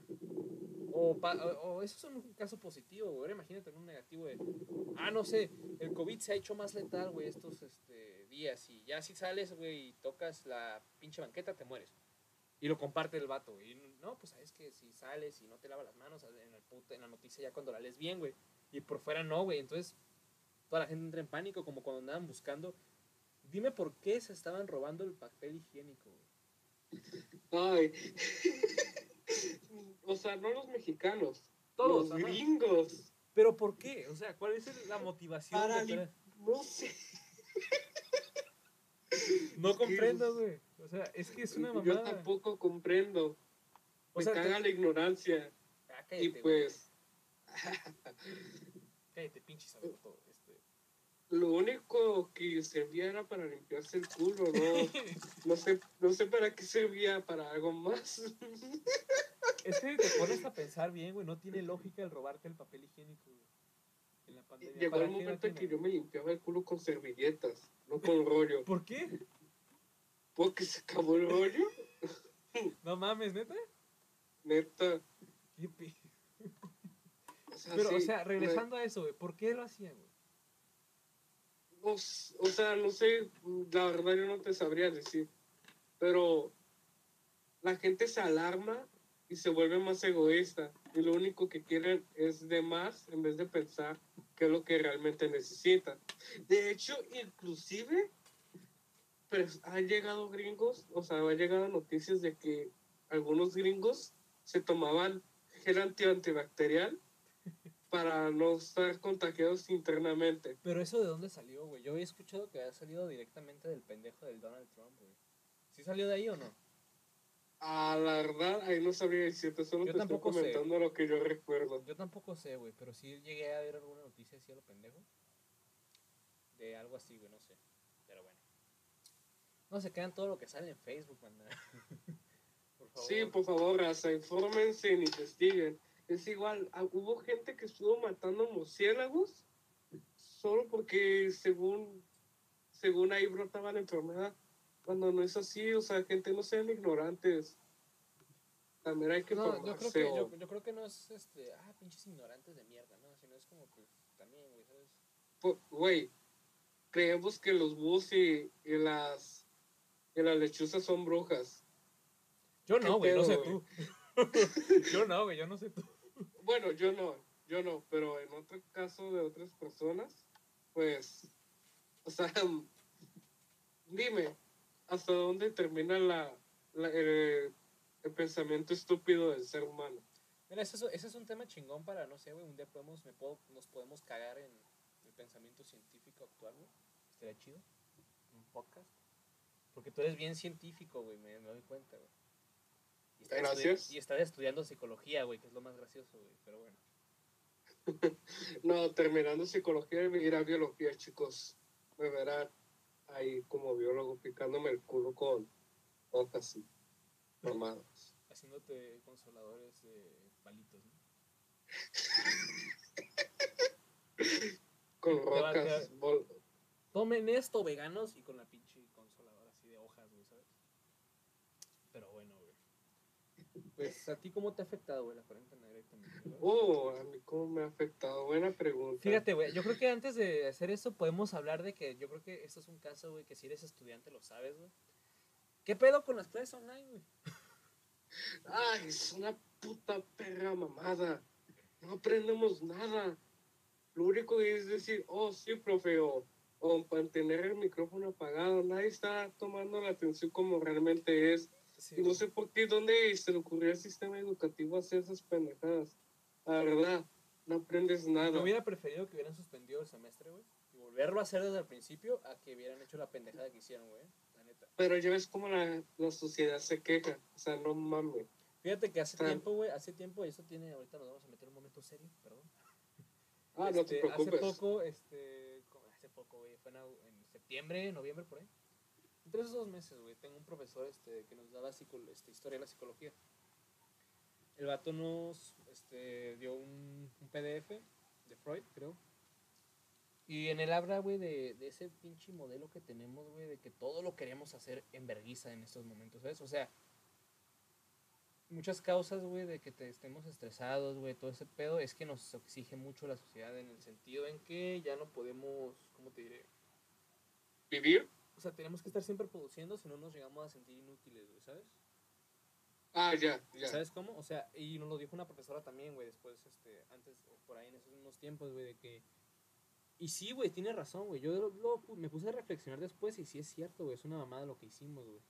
O, pa- o, eso es un caso positivo, güey. Ahora imagínate en un negativo de, ah, no sé, el COVID se ha hecho más letal, güey, estos este, días. Y ya si sales, güey, y tocas la pinche banqueta, te mueres. Y lo comparte el vato. Y no, pues sabes que si sales y no te lavas las manos en, el puto- en la noticia ya cuando la lees bien, güey. Y por fuera no, güey. Entonces toda la gente entra en pánico, como cuando andaban buscando. Dime por qué se estaban robando el papel higiénico, güey. Ay. o sea, no los mexicanos. Todos, los ajá. gringos. Pero ¿por qué? O sea, ¿cuál es la motivación? Para lim- No sé. No comprendo, güey. O sea, es que es una Yo mamada. tampoco comprendo. O Me sea, caga te- la ignorancia. Ah, Y cállate, pues, Cállate, pinche sabe todo. Lo único que servía era para limpiarse el culo, ¿no? No sé, no sé para qué servía, para algo más. Es que te pones a pensar bien, güey. No tiene lógica el robarte el papel higiénico, güey. En la pandemia. Llegó ¿Para el momento en que yo me limpiaba el culo con servilletas, no con rollo. ¿Por qué? Porque se acabó el rollo, No mames, neta. neta. Qué O sea, Pero, o sea, regresando a eso, güey. ¿Por qué lo hacían, güey? O, s- o sea, no sé, la verdad yo no te sabría decir. Pero la gente se alarma y se vuelve más egoísta. Y lo único que quieren es de más en vez de pensar qué es lo que realmente necesitan. De hecho, inclusive, pues, han llegado gringos, o sea, han llegado noticias de que algunos gringos se tomaban gel anti- antibacterial para no estar contagiados internamente. Pero eso de dónde salió, güey. Yo había escuchado que había salido directamente del pendejo del Donald Trump, güey. ¿Sí salió de ahí o no? A la verdad, ahí no sabría decirte, solo Yo te estoy tampoco sé. comentando lo que yo recuerdo. Yo tampoco sé, güey, pero sí llegué a ver alguna noticia así a lo pendejo. De algo así, güey, no sé. Pero bueno. No se quedan todo lo que sale en Facebook, banda. por favor. Sí, por favor, raza, infórmense e investiguen. Es igual, ah, hubo gente que estuvo matando murciélagos solo porque según, según ahí brotaba la enfermedad. Cuando no es así, o sea, gente no sean ignorantes. También hay que No, yo creo que, o- yo, yo creo que no es este, ah, pinches ignorantes de mierda, ¿no? Sino es como pues también, güey, ¿sabes? Güey, creemos que los búhos y, y las, y las lechuzas son brujas. Yo ¿Qué no, güey, no sé tú. yo no, güey, yo no sé tú. Bueno, yo no, yo no, pero en otro caso de otras personas, pues, o sea, dime, ¿hasta dónde termina la, la- el, pensamiento estúpido del ser humano? Mira, ese es, ese es un tema chingón para, no sé, güey, un día podemos, me puedo, nos podemos cagar en el pensamiento científico actual, güey. Estaría chido. Un podcast. Porque tú eres bien científico, güey, me, me doy cuenta, güey. Y Gracias. estudi- y estudiando psicología, güey, que es lo más gracioso, güey, pero bueno. No, terminando psicología y ir a biología, chicos. Me verán ahí como biólogo picándome el culo con hojas y mamadas. Haciéndote consoladores de palitos, ¿no? Con rocas, Tomen esto, veganos, y con la pinche consoladora así de hojas, güey, ¿sabes? Pero bueno, güey. Pues, ¿a ti cómo te ha afectado, güey, la cuarentena directamente? Oh, a mí cómo me ha afectado. Buena pregunta. Fíjate, güey, yo creo que antes de hacer eso podemos hablar de que yo creo que esto es un caso, güey, que si eres estudiante lo sabes, güey. ¿Qué pedo con las clases online, güey? Ay, es una puta perra mamada. No aprendemos nada. Lo único que es decir, oh, sí, profe, o, o mantener el micrófono apagado. Nadie está tomando la atención como realmente es. Sí, Y no sé por qué, dónde se le ocurrió al sistema educativo hacer esas pendejadas. La verdad, no aprendes Yo nada. hubiera preferido que hubieran suspendido el semestre, güey, y volverlo a hacer desde el principio a que hubieran hecho la pendejada que hicieron, güey, la neta. Pero ya ves cómo la, la sociedad se queja. O sea, no mames. Fíjate que hace tiempo, güey, hace tiempo, y eso tiene, ahorita nos vamos a meter en un momento serio, perdón. Ah, no Este, te preocupes. Hace poco, este, hace poco, güey, fue en septiembre, noviembre, por ahí. Entre esos dos meses, güey, tengo un profesor este, que nos daba este, historia de la psicología. El vato nos este, dio un, PDF de Freud, creo. Y en él habla, güey, de, ese pinche modelo que tenemos, güey, de que todo lo queremos hacer en vergüenza en estos momentos, ¿sabes? O sea, muchas causas, güey, de que te estemos estresados, güey, todo ese pedo, es que nos exige mucho la sociedad en el sentido en que ya no podemos, ¿cómo te diré? ¿Vivir? O sea, tenemos que estar siempre produciendo, si no nos llegamos a sentir inútiles, güey, ¿sabes? Ah, ya, ya. ¿Sabes cómo? O sea, y nos lo dijo una profesora también, güey, después, este, antes, por ahí en esos mismos tiempos, güey, de que... Y sí, güey, tiene razón, güey. Yo lo- me puse a reflexionar después y sí es cierto, güey, es una mamada lo que hicimos, güey.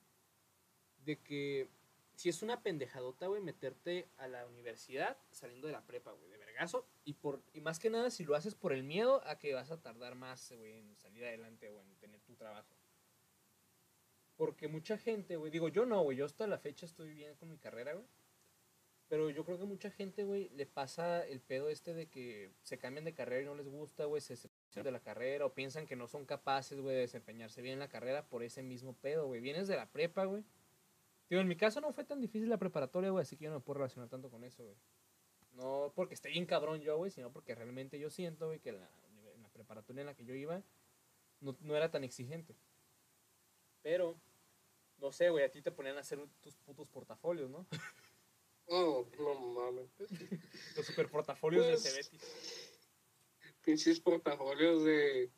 De que si es una pendejadota, güey, meterte a la universidad saliendo de la prepa, güey, de vergazo. Y, por, y más que nada, si lo haces por el miedo a que vas a tardar más, güey, en salir adelante o en tener tu trabajo. Porque mucha gente, güey, digo, yo no, güey, yo hasta la fecha estoy bien con mi carrera, güey. Pero yo creo que mucha gente, güey, le pasa el pedo este de que se cambian de carrera y no les gusta, güey, se separan de la carrera o piensan que no son capaces, güey, de desempeñarse bien en la carrera por ese mismo pedo, güey. Vienes de la prepa, güey. Digo, en mi caso no fue tan difícil la preparatoria, güey, así que yo no me puedo relacionar tanto con eso, güey. No porque esté bien cabrón yo, güey, sino porque realmente yo siento, güey, que la, en la preparatoria en la que yo iba no, no era tan exigente. Pero, no sé, güey, a ti te ponían a hacer tus putos portafolios, ¿no? Oh, no mames. Los super portafolios Pues, del Cebetis. Pinches portafolios de.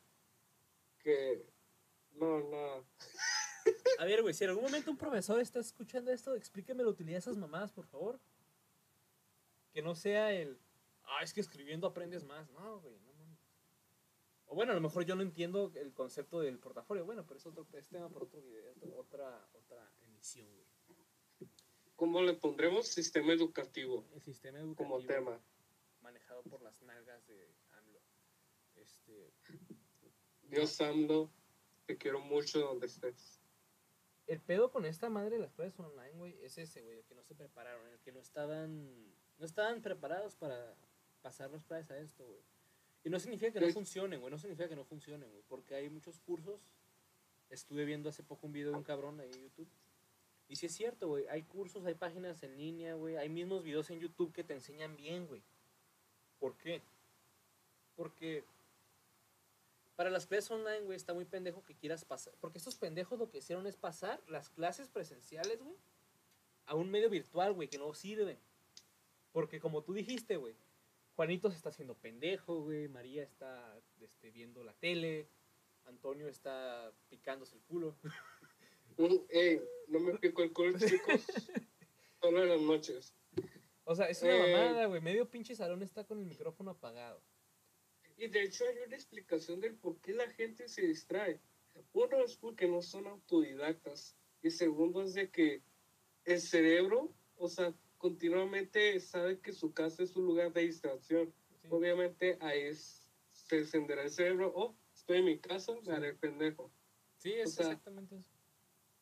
Que. No, no. A ver, güey, si en algún momento un profesor está escuchando esto, explíqueme la utilidad de esas mamadas, por favor. Que no sea el. Ah, es que escribiendo aprendes más. No, güey, no. O bueno, a lo mejor yo no entiendo el concepto del portafolio. Bueno, pero es otro es tema por otro video, otra, otra emisión, güey. ¿Cómo le pondremos sistema educativo El sistema educativo como tema? manejado por las nalgas de AMLO. Este, Dios AMLO, te quiero mucho donde estés. el pedo con esta madre de las clases online, güey, es ese, güey, el que no se prepararon, el que no estaban, no estaban preparados para pasar las clases a esto, güey. Y no significa que no funcionen, güey, no significa que no funcionen, güey, porque hay muchos cursos. Estuve viendo hace poco un video de un cabrón ahí en YouTube. Y sí es cierto, güey, hay cursos, hay páginas en línea, güey, hay mismos videos en YouTube que te enseñan bien, güey. ¿Por qué? Porque para las clases online, güey, está muy pendejo que quieras pasar. Porque estos pendejos lo que hicieron es pasar las clases presenciales, güey, a un medio virtual, güey, que no sirve. Porque como tú dijiste, güey, Juanito se está haciendo pendejo, güey, María está este, viendo la tele, Antonio está picándose el culo. Mm, Ey, no me pico el culo, chicos. Solo en las noches. O sea, es una Eh. mamada, güey. Medio pinche salón está con el micrófono apagado. Y de hecho hay una explicación del por qué la gente se distrae. Uno es porque no son autodidactas. Y segundo es de que el cerebro, o sea, continuamente sabe que su casa es un lugar de distracción. ¿sí? Obviamente ahí se encenderá el cerebro. Oh, estoy en mi casa, me haré pendejo. Sí, es o sea, exactamente eso.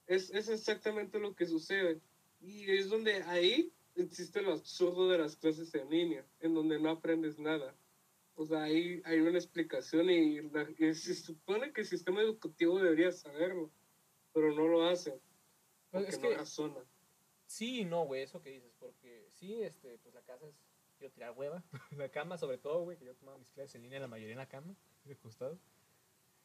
Es, es exactamente lo que sucede. Y es donde ahí existe lo absurdo de las clases en línea, en donde no aprendes nada. O sea, ahí hay una explicación y, la- y se supone que el sistema educativo debería saberlo, pero no lo hace, Pues porque es no que razona. Sí y no, güey, eso que dices. Porque sí, este, pues la casa es. Quiero tirar hueva. la cama, sobre todo, güey, que yo tomaba mis clases en línea, la mayoría en la cama, de costado.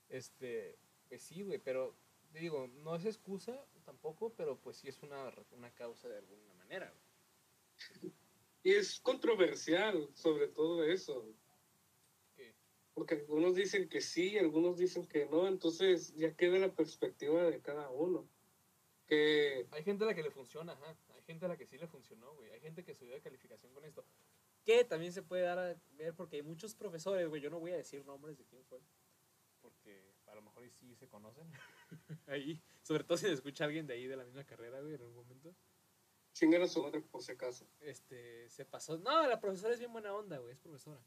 Este, pues sí, güey, pero te digo, no es excusa tampoco, pero pues sí es una, una causa de alguna manera, güey. Y es controversial sobre todo eso. ¿Qué? Porque algunos dicen que sí, algunos dicen que no, entonces ya queda la perspectiva de cada uno. Que Hay gente a la que le funciona, ajá. Hay gente a la que sí le funcionó, güey. Hay gente que subió de calificación con esto. Que también se puede dar a ver porque hay muchos profesores, güey. Yo no voy a decir nombres de quién fue. Porque a lo mejor sí se conocen. ahí. Sobre todo si se escucha alguien de ahí de la misma carrera, güey, en algún momento. chingan a su madre por si acaso. Este, se pasó. No, la profesora es bien buena onda, güey. Es profesora.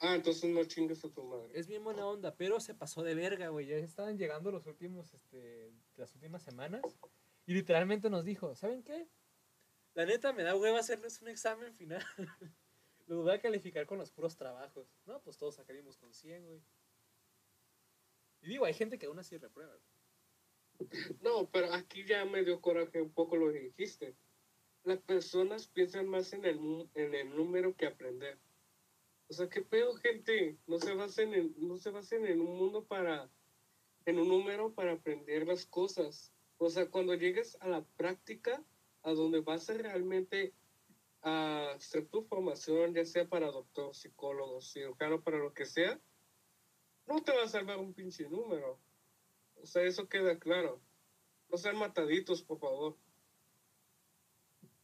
Ah, entonces no chingues a tu madre. Es bien buena onda, pero se pasó de verga, güey. Ya estaban llegando los últimos, este, las últimas semanas. Y literalmente nos dijo, ¿saben qué? La neta me da hueva hacerles un examen final. Los voy a calificar con los puros trabajos. No, pues todos sacaríamos con 100, güey. Y digo, hay gente que aún así reprueba. No, pero aquí ya me dio coraje un poco lo que dijiste. Las personas piensan más en el, en el número que aprender. O sea, ¿qué pedo, gente? No se basen en, no se basen en un mundo para, en un número para aprender las cosas. O sea, cuando llegues a la práctica, a donde vas a realmente a hacer tu formación, ya sea para doctor, psicólogo, cirujano, para lo que sea, no te va a salvar un pinche número. O sea, eso queda claro. No sean mataditos, por favor.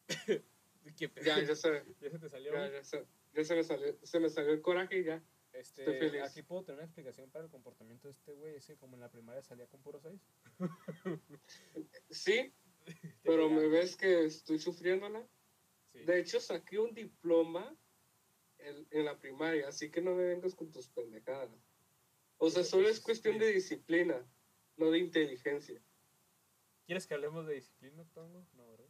Ya, ya se, Ya se te salió, ya, ya se, ya se me salió, se me salió el coraje y ya. Este, estoy feliz. aquí puedo tener una explicación para el comportamiento de este güey. Es que como en la primaria salía con puro 6. Sí, pero me ves que estoy sufriéndola. Sí. De hecho, saqué un diploma en, en la primaria, así que no me vengas con tus pendejadas. O sea, solo es cuestión de disciplina, no de inteligencia. ¿Quieres que hablemos de disciplina, Tongo? No, ¿verdad?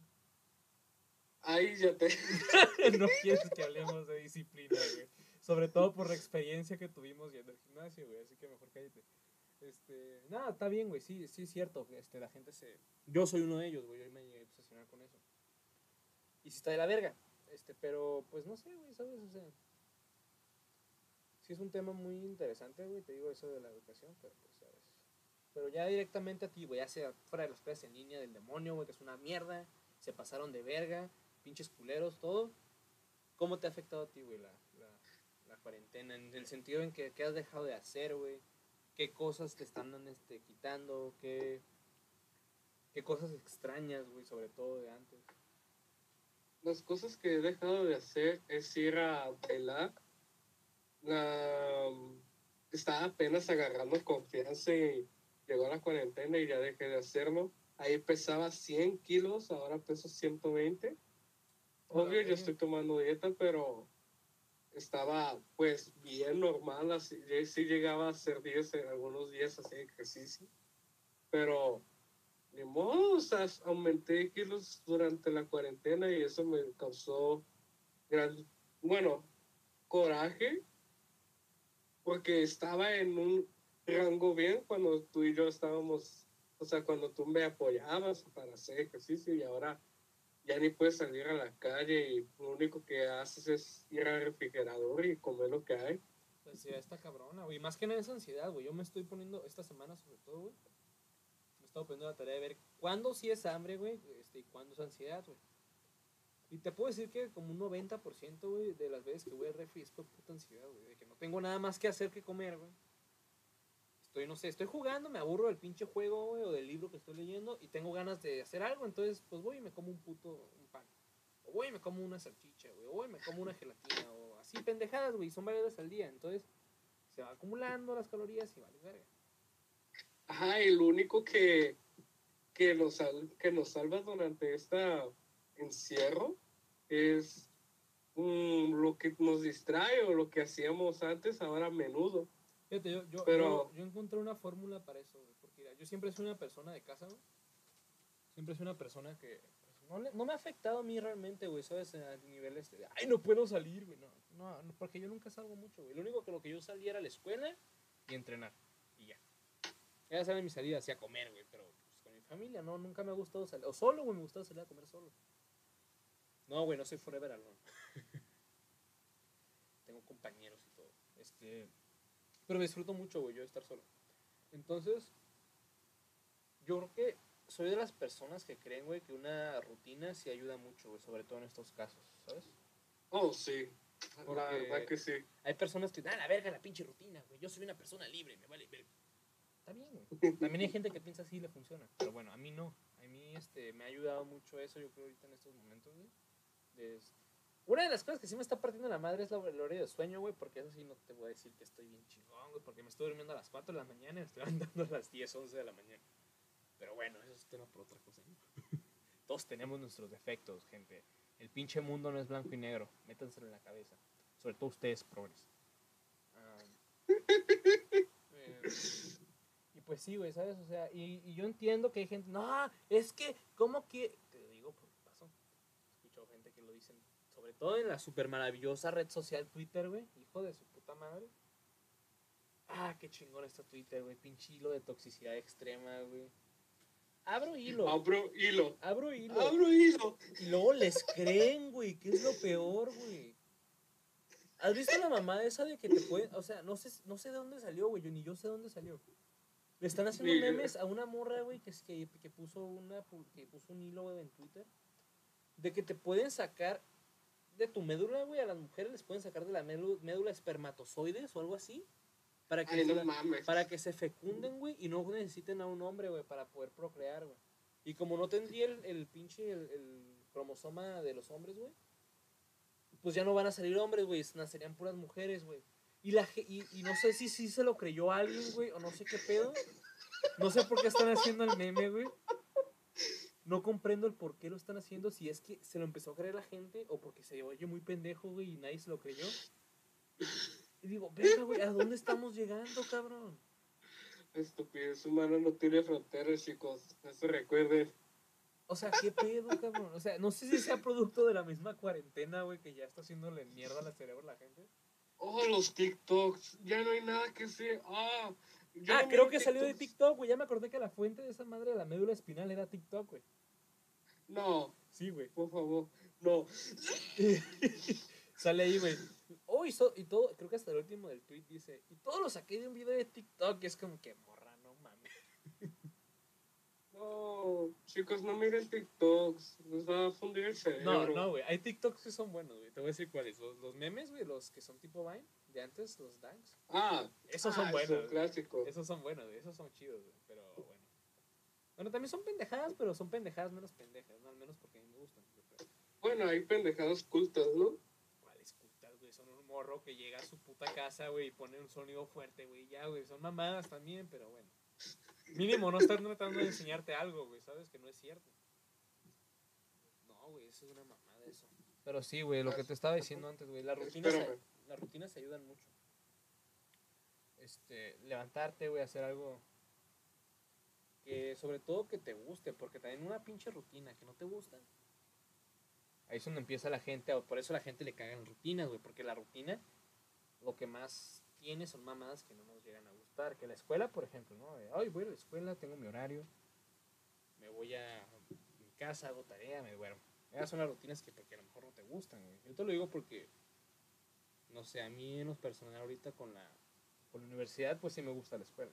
Ahí ya te... no quieres que hablemos de disciplina, güey. Sobre todo por la experiencia que tuvimos yendo al gimnasio, güey. Así que mejor cállate. Este, nada, está bien, güey. Sí, sí es cierto. Este, la gente se. Yo soy uno de ellos, güey. Yo me llegué a obsesionar con eso. Y sí está de la verga. Este, pero pues no sé, güey, ¿sabes? O sea. Sí es un tema muy interesante, güey. Te digo eso de la educación, pero pues, ¿sabes? Pero ya directamente a ti, güey. Ya sea fuera de las clases en línea del demonio, güey, que es una mierda. Se pasaron de verga. Pinches culeros, todo. ¿Cómo te ha afectado a ti, güey, la cuarentena? En el sentido en que, ¿qué has dejado de hacer, güey? ¿Qué cosas te están este, quitando? ¿Qué, ¿Qué cosas extrañas, güey, sobre todo de antes? Las cosas que he dejado de hacer es ir a bailar. La- estaba apenas agarrando confianza y llegó la cuarentena y ya dejé de hacerlo. Ahí pesaba 100 kilos, ahora peso 120. Obvio, Ok. yo estoy tomando dieta, pero estaba pues bien normal. Así, sí llegaba a hacer 10 en algunos días así ejercicio. Pero ni modo, o sea, aumenté kilos durante la cuarentena y eso me causó gran, bueno, coraje, porque estaba en un rango bien cuando tú y yo estábamos, o sea, cuando tú me apoyabas para hacer ejercicio y ahora ya ni puedes salir a la calle y lo único que haces es ir al refrigerador y comer lo que hay. La ansiedad está cabrona, güey. Más que nada es ansiedad, güey. Yo me estoy poniendo, esta semana sobre todo, güey. Me he estado poniendo la tarea de ver cuándo sí es hambre, güey, este, y cuándo es ansiedad, güey. Y te puedo decir que como un 90%, güey, de las veces que voy al refri es por puta ansiedad, güey. De que no tengo nada más que hacer que comer, güey. Estoy, no sé, estoy jugando, me aburro del pinche juego, o del libro que estoy leyendo y tengo ganas de hacer algo, entonces, pues voy y me como un puto, un pan. O voy y me como una salchicha, güey. O voy y me como una gelatina, o así pendejadas, güey. Son varias veces al día, entonces se va acumulando las calorías y vale verga. Ajá, y lo único que, que, nos, que nos salva durante este encierro es mm, lo que nos distrae o lo que hacíamos antes, ahora a menudo. Fíjate, yo, yo, Pero- yo, yo encontré una fórmula para eso, güey. Porque mira, yo siempre soy una persona de casa, güey. Siempre soy una persona que pues, no, le- no me ha afectado a mí realmente, güey, ¿sabes? A niveles de, ay, no puedo salir, güey. No, no, no, porque yo nunca salgo mucho, güey. Lo único que lo que yo salía era a la escuela y entrenar. Y ya. Ya saben mis salidas, así a comer, güey. Pero pues, con mi familia, no, nunca me ha gustado salir. O solo, güey, me gustaba salir a comer solo. No, güey, no soy forever alone. Tengo compañeros y todo. Este. Pero me disfruto mucho, güey, yo de estar solo. Entonces, yo creo que soy de las personas que creen, güey, que una rutina sí ayuda mucho, güey, sobre todo en estos casos, ¿sabes? Oh, sí. La Porque- verdad que sí. Hay personas que, ah, la verga, la pinche rutina, güey. Yo soy una persona libre, me vale verga. Está bien, güey. También hay gente que piensa así y le funciona. Pero bueno, a mí no. A mí este, me ha ayudado mucho eso, yo creo, ahorita en estos momentos, güey. Es- Una de las cosas que sí me está partiendo la madre es la, el horario de sueño, güey, porque eso sí no te voy a decir que estoy bien chingón, güey, porque me estoy durmiendo a las 4 de la mañana y me estoy levantando a las 10, 11 de la mañana. Pero bueno, eso es tema por otra cosa, ¿no? Todos tenemos nuestros defectos, gente. El pinche mundo no es blanco y negro. Métanselo en la cabeza. Sobre todo ustedes, progres. Ah, eh, y pues sí, güey, ¿sabes? O sea, y, yo entiendo que hay gente, no, es que, ¿cómo que? Te digo por paso. He escuchado gente que lo dicen, sobre todo en la super maravillosa red social Twitter, güey. Hijo de su puta madre. Ah, qué chingón está Twitter, güey. Pinche hilo de toxicidad extrema, güey. Abro hilo. Abro hilo. Abro hilo. Abro hilo. Y luego les creen, güey, que es lo peor, güey. ¿Has visto la mamada esa de que te pueden, o sea, no sé, no sé de dónde salió, güey, yo ni yo sé de dónde salió. Le están haciendo Sí. memes a una morra, güey, que, es que, que puso una que puso un hilo, güey, en Twitter de que te pueden sacar de tu médula, güey, a las mujeres les pueden sacar de la médula, espermatozoides o algo así para que Ay, no mames. para que se fecunden, güey, y no necesiten a un hombre, güey, para poder procrear, güey. Y como no tendría el, el pinche, el, el cromosoma de los hombres, güey, pues ya no van a salir hombres, güey, nacerían puras mujeres, güey. Y, la, y, y no sé si, si se lo creyó alguien, güey, o no sé qué pedo. No sé por qué están haciendo el meme, güey. No comprendo el por qué lo están haciendo, si es que se lo empezó a creer la gente o porque se oye muy pendejo, güey, y nadie se lo creyó. Y digo, venga, güey, ¿a dónde estamos llegando, cabrón? Estupidez humana no tiene fronteras, chicos. Eso recuerden. O sea, ¿qué pedo, cabrón? O sea, no sé si sea producto de la misma cuarentena, güey, que ya está haciéndole mierda al cerebro a la gente. Oh, los TikToks. Ya no hay nada que hacer. Ah, ah, no creo que salió de. TikTok, güey. Ya me acordé que la fuente de esa madre de la médula espinal era TikTok, güey. No, Sí, güey. por favor. No. Sale ahí, güey. Oh, y, so- y todo, creo que hasta el último del tweet dice, y todo lo saqué de un video de TikTok, y es como que, morra, no mames. No, chicos, no miren TikToks. Les va a fundir el No, cerebro. no, güey. Hay TikToks que son buenos, güey. Te voy a decir cuáles. Los, los memes, güey, los que son tipo Vine, de antes, los danks. Ah, Esos ah, son es buenos. Esos son buenos, güey. Esos son chidos, güey. Pero bueno. Bueno, también son pendejadas, pero son pendejadas menos pendejas, ¿no? Al menos porque a mí me gustan. Bueno, hay pendejadas cultas, ¿no? ¿Cuáles putas, güey? Son un morro que llega a su puta casa, güey, y pone un sonido fuerte, güey. Ya, güey. Son mamadas también, pero bueno. Mínimo no están tratando de enseñarte algo, güey. Sabes que no es cierto. No, güey, eso es una mamada eso. Pero sí, güey, lo que te estaba diciendo antes, güey. Las rutinas, Espérame. las rutinas se ayudan mucho. Este, levantarte, güey, hacer algo que sobre todo que te guste, porque también una pinche rutina que no te gusta. Ahí es donde empieza la gente, o por eso la gente le cagan rutinas, güey, porque la rutina lo que más tiene son mamadas que no nos llegan a gustar, que la escuela, por ejemplo, ¿no? Ay, voy a la escuela, tengo mi horario, me voy a mi casa, hago tarea, me duermo. Esas son las rutinas que porque a lo mejor no te gustan, güey. Yo te lo digo porque, no sé, a mí en lo personal ahorita con la, con la universidad, pues sí me gusta la escuela.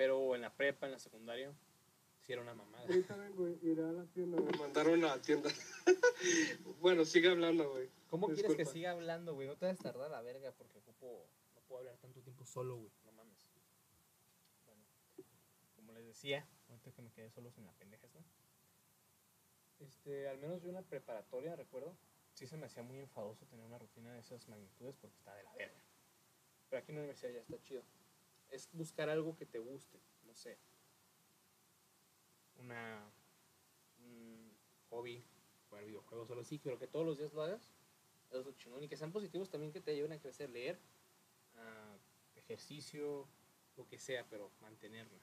Pero en la prepa, en la secundaria, sí era una mamada. Ahorita vengo, iré a la tienda. Me mandaron a la tienda. bueno, sigue hablando, güey. ¿Cómo quieres que siga hablando, güey? No te vas a tardar la verga porque ocupo, no puedo hablar tanto tiempo solo, güey. No mames. Bueno, como les decía, ahorita que me quedé solo en la pendeja esta. Este, al menos yo en la preparatoria, recuerdo, sí se me hacía muy enfadoso tener una rutina de esas magnitudes porque está de la verga. Pero aquí en la universidad ya está chido. Es buscar algo que te guste, no sé. Una. Un hobby, jugar videojuegos solo sí, pero que todos los días lo hagas. Eso es lo. Y que sean positivos también que te ayuden a crecer, leer, ah, ejercicio, lo que sea, pero mantenerla.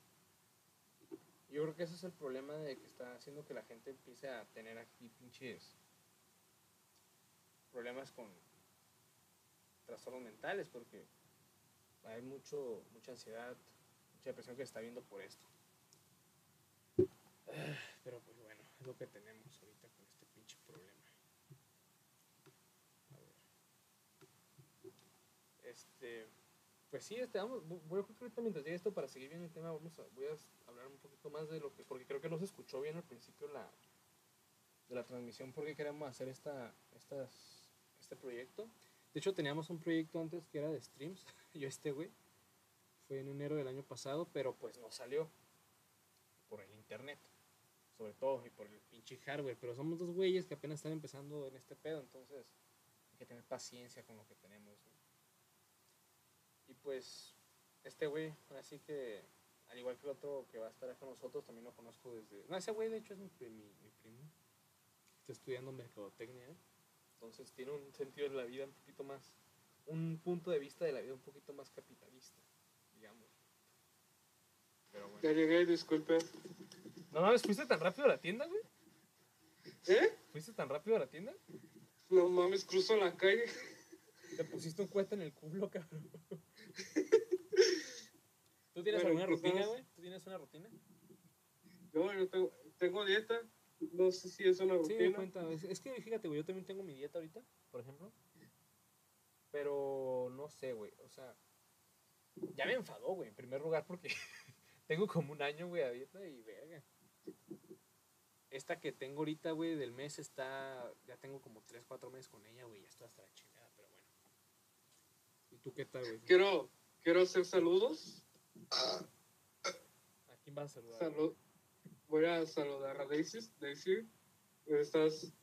Yo creo que ese es el problema de que está haciendo que la gente empiece a tener aquí pinches problemas con trastornos mentales, porque hay mucho, mucha ansiedad, mucha depresión que se está viendo por esto. Ah, Pero pues bueno, es lo que tenemos ahorita con este pinche problema. A ver. Este, pues sí, este, vamos, voy a ahorita mientras llegue esto para seguir bien el tema, vamos a, voy a hablar un poquito más de lo que, porque creo que no se escuchó bien al principio la, de la transmisión, porque queremos hacer esta, estas, este proyecto. De hecho, teníamos un proyecto antes que era de streams, yo este, güey, fue en enero del año pasado, pero pues no salió por el internet, sobre todo, y por el pinche hardware, pero somos dos güeyes que apenas están empezando en este pedo, entonces hay que tener paciencia con lo que tenemos. Y pues, este güey, así que, al igual que el otro que va a estar con nosotros, también lo conozco desde... No, ese güey de hecho es mi, mi, primo. Está estudiando mercadotecnia, ¿eh? Entonces tiene un sentido de la vida un poquito más, un punto de vista de la vida un poquito más capitalista, digamos. Pero bueno. Ya llegué, disculpe. No mames, ¿fuiste tan rápido a la tienda, güey? ¿Eh? ¿Fuiste tan rápido a la tienda? No mames, cruzo la calle. Te pusiste un cuesta en el culo, cabrón. ¿Tú tienes alguna rutina, güey? ¿Tú tienes una rutina? Yo, yo tengo, tengo dieta. No sé si es una rutina. Sí, cuenta. Es, es que fíjate, güey, yo también tengo mi dieta ahorita, por ejemplo. Pero no sé, güey. O sea, ya me enfadó, güey, en primer lugar, porque tengo como un año, güey, a dieta y verga. Esta que tengo ahorita, güey, del mes está. Ya tengo como 3, 4 meses con ella, güey. Ya estoy hasta la chingada, pero bueno. ¿Y tú qué tal, güey? Quiero, quiero hacer saludos. ¿A quién vas a saludar? Salud. Voy a saludar a Daisy. Daisy, estás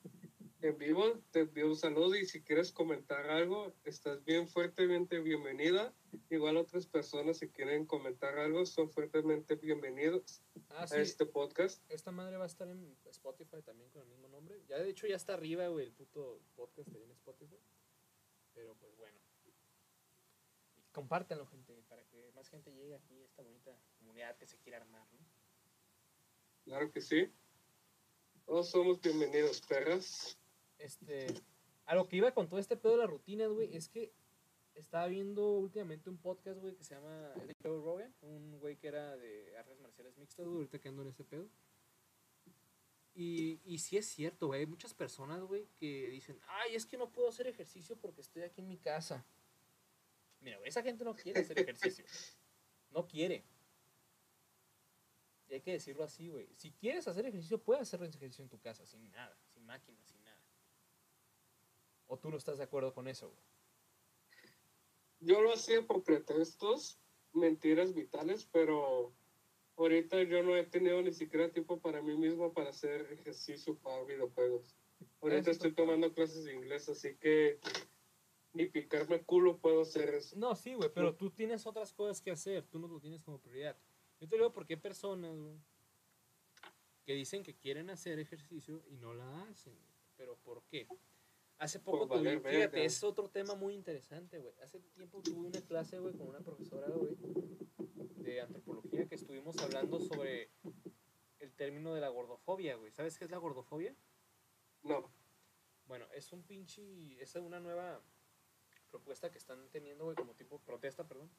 en vivo. Te envío un saludo y si quieres comentar algo, estás bien fuertemente bienvenida. Igual otras personas si quieren comentar algo son fuertemente bienvenidos ah, a este podcast. Esta madre va a estar en Spotify también con el mismo nombre. Ya de hecho ya está arriba, güey, el puto podcast ahí en Spotify. Pero pues bueno. Y compártanlo, gente, para que más gente llegue aquí a esta bonita comunidad que se quiere armar, ¿no? Claro que sí. Todos somos bienvenidos, perras. Este, a lo que iba con todo este pedo de las rutinas, güey, es que estaba viendo últimamente un podcast, güey, que se llama Joe Rogan, un güey que era de artes marciales mixtas, güey, ahorita que ando en ese pedo. Y, y sí es cierto, güey, hay muchas personas, güey, que dicen, ay, es que no puedo hacer ejercicio porque estoy aquí en mi casa. Mira, esa gente no quiere hacer ejercicio. No quiere. Hay que decirlo así, güey. Si quieres hacer ejercicio, puedes hacer ejercicio en tu casa, sin nada, sin máquinas, sin nada. ¿O tú no estás de acuerdo con eso, güey? yo lo hacía por pretextos, mentiras vitales, pero ahorita yo no he tenido ni siquiera tiempo para mí mismo para hacer ejercicio para videojuegos. Ahorita estoy tomando clases de inglés, así que ni picarme culo puedo hacer eso. No, sí, güey, pero tú tienes otras cosas que hacer, tú no lo tienes como prioridad. Yo te digo porque hay personas, güey, que dicen que quieren hacer ejercicio y no la hacen. ¿Pero por qué? Hace poco tuve, fíjate, es otro tema muy interesante, güey. Hace tiempo tuve una clase, güey, con una profesora, güey, de antropología que estuvimos hablando sobre el término de la gordofobia, güey. ¿Sabes qué es la gordofobia? No. Bueno, es un pinche, es una nueva propuesta que están teniendo, güey, como tipo protesta, perdón.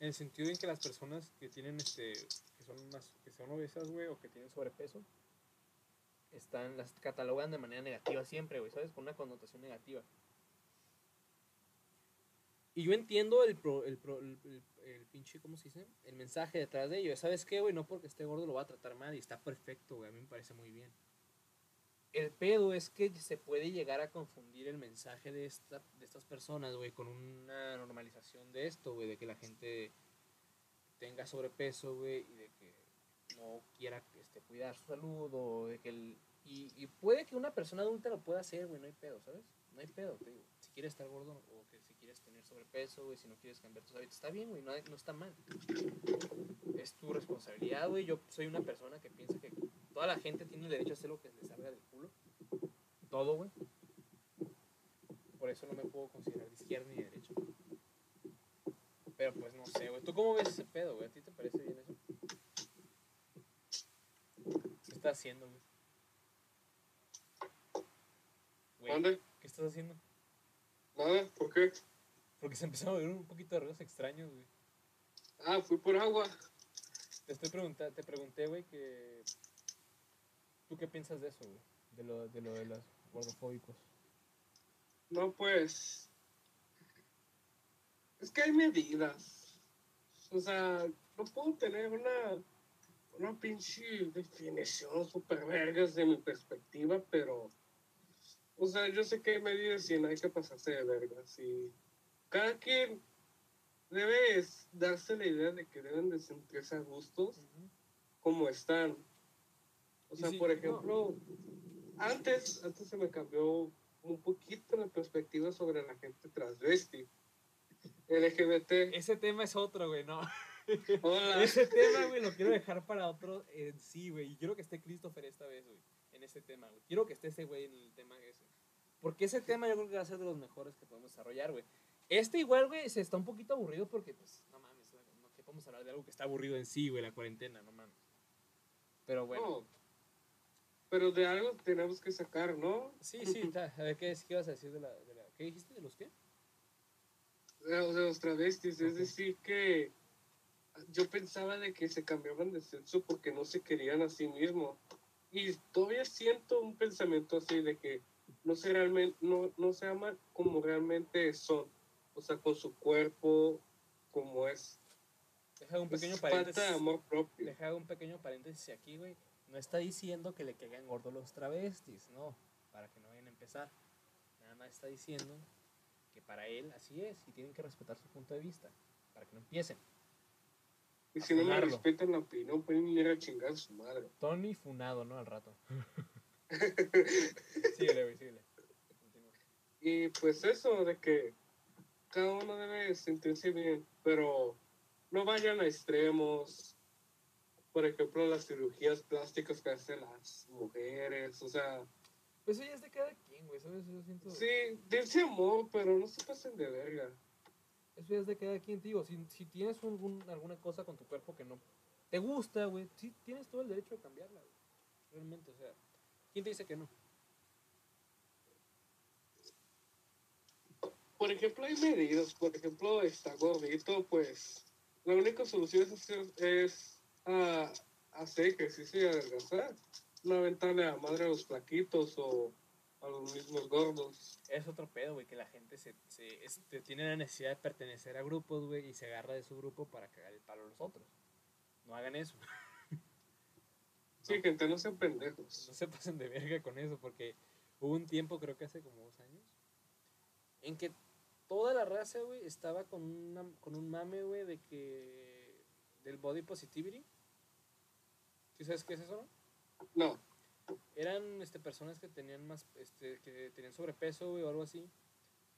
En el sentido en que las personas que tienen, este, que son más, que son obesas, güey, o que tienen sobrepeso, están, las catalogan de manera negativa siempre, güey, ¿sabes? Con una connotación negativa. Y yo entiendo el, el, el, el, pinche, ¿cómo se dice? El mensaje detrás de ello. ¿Sabes qué, güey? No porque esté gordo lo va a tratar mal y está perfecto, güey. A mí me parece muy bien. El pedo es que se puede llegar a confundir el mensaje de, esta, de estas personas, güey, con una normalización de esto, güey, de que la gente tenga sobrepeso, güey, y de que no quiera este, cuidar su salud o de que el, y, y, puede que una persona adulta lo pueda hacer, güey, no hay pedo, ¿sabes? No hay pedo, te digo. Si quieres estar gordo o que si quieres tener sobrepeso, güey, si no quieres cambiar tus hábitos, está bien, güey, no, no está mal. Es tu responsabilidad, güey. Yo soy una persona que piensa que toda la gente tiene el derecho a hacer lo que le salga del culo. Todo, güey. Por eso no me puedo considerar de izquierda ni de derecha. Pero pues no sé, güey. ¿Tú cómo ves ese pedo, güey? ¿A ti te parece bien eso? estás haciendo, güey? ¿Dónde? ¿Qué estás haciendo? Nada, ¿por qué? Porque se empezaron a ver un poquito de ruidos extraños, güey. Ah, fui por agua. Te estoy preguntando, te pregunté, güey, que... ¿Tú qué piensas de eso, güey? De lo de, lo de los gordofóbicos. No, pues... Es que hay medidas. O sea, no puedo tener una, una pinche definición super vergas de mi perspectiva, pero, o sea, yo sé que hay medidas y no hay que pasarse de vergas. Y cada quien debe darse la idea de que deben de sentirse a gustos como están. O sea, por ejemplo, antes, antes se me cambió un poquito la perspectiva sobre la gente transvesti. LGBT. Ese tema es otro, güey, no. Hola. Ese tema, güey, lo quiero dejar para otro en sí, güey. Y quiero que esté Christopher esta vez, güey, en ese tema, güey. Quiero que esté ese güey en el tema ese. Porque ese tema yo creo que va a ser de los mejores que podemos desarrollar, güey. Este igual, güey, se está un poquito aburrido porque, pues, no mames, no que podemos hablar de algo que está aburrido en sí, güey, la cuarentena, no mames. Pero bueno. Pero de algo tenemos que sacar, ¿no? Sí, sí, a ver, ¿qué, ¿qué ibas a decir de la, de la... ¿Qué dijiste? ¿De los qué? De, los travestis, es decir, que yo pensaba de que se cambiaban de sexo porque no se querían a sí mismos. Y todavía siento un pensamiento así de que no se, realmente, no, no se aman como realmente son o sea, con su cuerpo, como es. Deja un pequeño paréntesis. Falta de amor propio. Deja un pequeño paréntesis aquí, güey. No está diciendo que le caigan gordos los travestis, no, para que no vayan a empezar. Nada más está diciendo que para él así es y tienen que respetar su punto de vista, para que no empiecen. Y si no me respetan la opinión, pueden ir a chingar a su madre. Tony funado, ¿no? Al rato. síguele, güey, síguele. Y pues eso de que cada uno debe sentirse bien, pero no vayan a extremos. Por ejemplo, las cirugías plásticas que hacen las mujeres, o sea... Pues eso ya es de cada quien, güey, ¿sabes? Yo siento... Sí, dense amor, pero no se pasen de verga. Eso ya es de cada quien, tío. Si, si tienes algún, alguna cosa con tu cuerpo que no te gusta, güey, sí tienes todo el derecho de cambiarla, güey. Realmente, o sea, ¿quién te dice que no? por ejemplo, hay medidas. Por ejemplo, está gordito, pues la única solución es hacer, es uh, hacer ejercicio y adelgazar. No aventarle a madre a los flaquitos o a los mismos gordos. Es otro pedo, güey, que la gente se, se este, tiene la necesidad de pertenecer a grupos, güey, y se agarra de su grupo para cagar el palo a los otros. No hagan eso. sí, gente, no sean pendejos. No se pasen de verga con eso, porque hubo un tiempo, creo que hace como dos años, en que toda la raza, güey, estaba con, una, con un mame, güey, de que. del body positivity. ¿Sí sabes qué es eso, no? No. Eran este, personas que tenían más. Este, que tenían sobrepeso, güey, o algo así.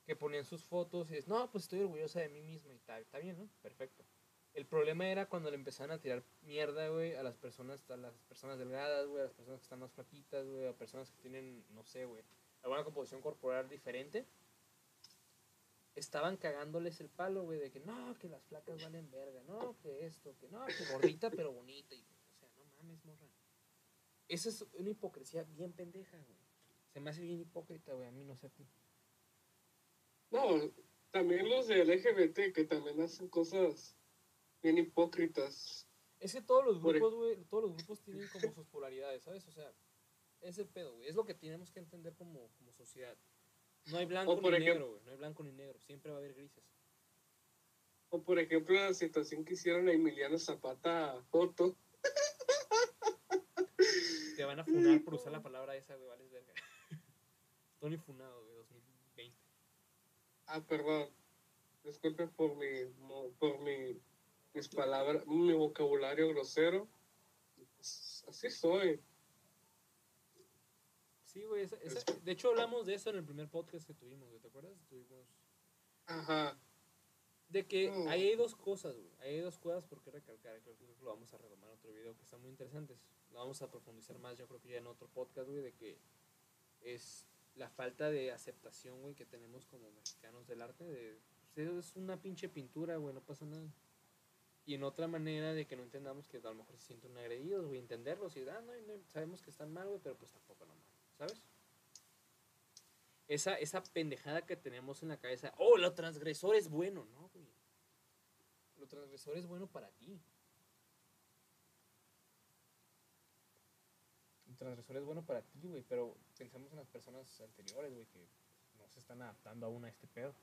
Que ponían sus fotos y es, no, pues estoy orgullosa de mí misma y tal. Está bien, ¿no? Perfecto. El problema era cuando le empezaron a tirar mierda, güey, a las personas, a las personas delgadas, güey, a las personas que están más flaquitas, güey, a personas que tienen, no sé, güey, alguna composición corporal diferente estaban cagándoles el palo, güey, de que no, que las flacas valen verga, no, que esto, que no, que gordita pero bonita. Y, o sea, no mames, morra. Esa es una hipocresía bien pendeja, güey. Se me hace bien hipócrita, güey, a mí no sé. No, también los de LGBT que también hacen cosas bien hipócritas. Es que todos los grupos, güey, todos los grupos tienen como sus polaridades, ¿sabes? O sea, es el pedo, güey. Es lo que tenemos que entender como, como sociedad. No hay blanco ni negro, güey. No hay blanco ni negro. Siempre va a haber grises. O por ejemplo la situación que hicieron a Emiliano Zapata foto. Te van a funar por usar la palabra esa, güey. Vales verga. Tony Funado, güey, 2020. Ah, perdón. Disculpen por mi, por mi, mis palabras, mi vocabulario grosero. Así soy. Sí, güey. de hecho, hablamos de eso en el primer podcast que tuvimos. ¿Te acuerdas? Tuvimos. Ajá. De que ahí hay dos cosas, güey. Ahí hay dos cosas por qué recalcar. Creo que lo vamos a retomar en otro video que están muy interesantes. Lo vamos a profundizar más, yo creo que ya en otro podcast, güey, de que es la falta de aceptación, güey, que tenemos como mexicanos del arte. De, pues, es una pinche pintura, güey, no pasa nada. Y en otra manera de que no entendamos que a lo mejor se sienten agredidos, güey, entenderlos y, ah, no, sabemos que están mal, güey, pero pues tampoco no mal. ¿sabes? Esa, esa pendejada que tenemos en la cabeza, oh, lo transgresor es bueno, ¿no? Lo transgresor es bueno para ti. El transgresor es bueno para ti, güey, pero pensamos en las personas anteriores, güey, que no se están adaptando aún a este pedo.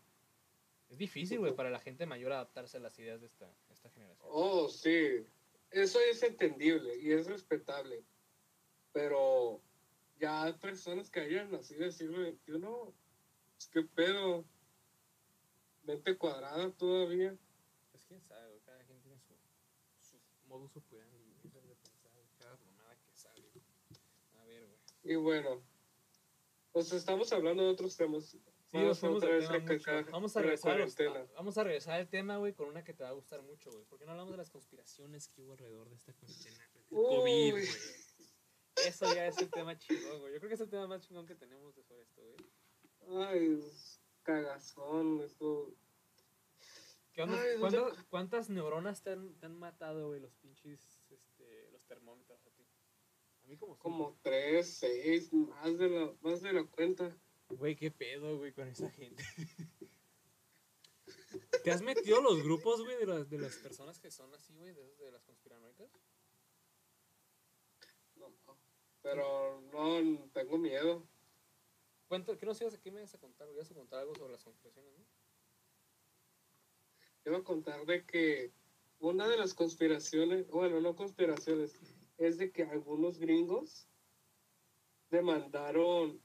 Es difícil, güey, para la gente mayor adaptarse a las ideas de esta, esta generación. Oh, sí. Eso es entendible y es respetable. Pero ya hay personas que hayan nacido en el siglo XXI. Es que pedo. Mente cuadrada todavía. Quién sabe, güey, cada quien tiene su, su modus operandi, güey, de pensar, cada mamada que sale. A ver, güey. Y bueno, pues estamos hablando de otros temas. Sí, Vamos mucho. recalcar Vamos a regresar a a- vamos a regresar al tema, güey, con una que te va a gustar mucho, güey. ¿Por qué no hablamos de las conspiraciones que hubo alrededor de esta cuarentena? COVID, güey. Eso ya es el tema chingón, güey. Yo creo que es el tema más chingón que tenemos de sobre esto, güey. Ay, es cagazón, esto. ¿Qué onda? Ay, ¿Cuántas, neuronas te han, te han matado, güey, los pinches, este, los termómetros a ti? A mí como tres, seis, más de la, más de la cuenta. Güey, qué pedo, güey, con esa gente. ¿Te has metido los grupos, güey, de las, de las personas que son así, güey, de, de las conspiranoicas? No, no. Pero no, tengo miedo. Cuento, ¿qué nos ibas a, qué me ibas a contar? güey? ¿Ibas a contar algo sobre las conspiraciones, no? Iba a contar de que una de las conspiraciones, bueno, no conspiraciones, es de que algunos gringos demandaron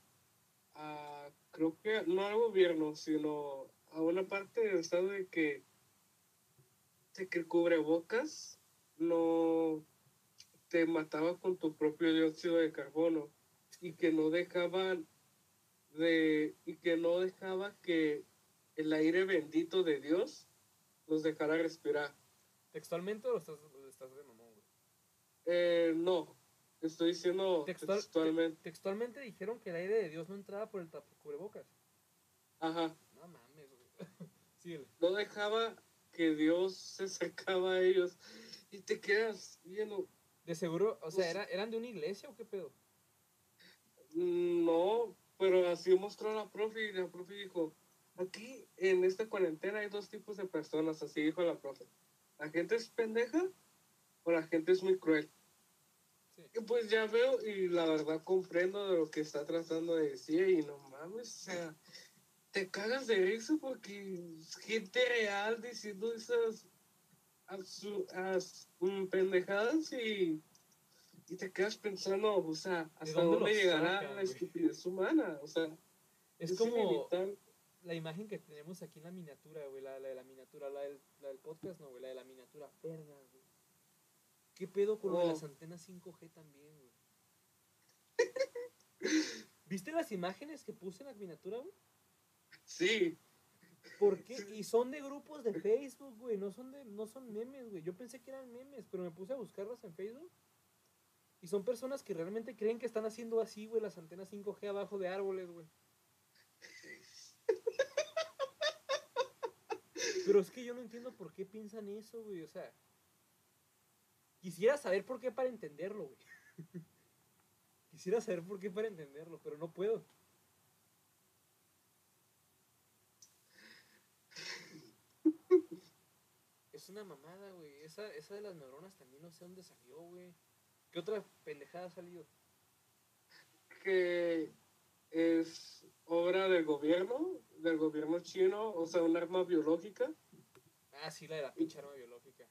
a, creo que no al gobierno, sino a una parte del estado de que, de que cubrebocas no te mataba con tu propio dióxido de carbono y que no dejaban de y que no dejaba que el aire bendito de Dios los dejara respirar. ¿Textualmente o estás, estás de mamón, güey? Eh, no, estoy diciendo Textual- textualmente. Textualmente dijeron que el aire de Dios no entraba por el cubrebocas. Ajá, No mames, güey. Síguele. no dejaba que Dios se acercaba a ellos y te quedas viendo, De seguro, o sea, Pues- ¿era- ¿eran de una iglesia o qué pedo? "Mm, no, pero así mostró la profe y la profe dijo, aquí en esta cuarentena hay dos tipos de personas, así dijo la profe. La gente es pendeja o la gente es muy cruel. Sí. Y pues ya veo y la verdad comprendo de lo que está tratando de decir y no mames, o sea, te cagas de risa porque es gente real diciendo esas absu- as- mm, pendejadas y, y te quedas pensando, o sea, hasta dónde llegará sacan, la estupidez humana, o sea, Es como inevitable. La imagen que tenemos aquí en la miniatura, güey, la, la de la miniatura, la del, la del podcast, no, güey, la de la miniatura. Verga, güey. ¿Qué pedo con lo de Oh. las antenas 5G también, güey? ¿Viste las imágenes que puse en la miniatura, güey? Sí, ¿Por qué? Y son de grupos de Facebook, güey, no son de no son memes, güey. Yo pensé que eran memes, pero me puse a buscarlas en Facebook. Y son personas que realmente creen que están haciendo así, güey, las antenas 5G abajo de árboles, güey. Pero es que yo no entiendo por qué piensan eso, güey. O sea, quisiera saber por qué para entenderlo, güey. quisiera saber por qué para entenderlo, pero no puedo. Es una mamada, güey. Esa, esa de las neuronas también no sé dónde salió, güey. ¿Qué otra pendejada ha salido? que es obra del gobierno, del gobierno chino, o sea, un arma biológica. Ah, sí, la de la pinche arma biológica.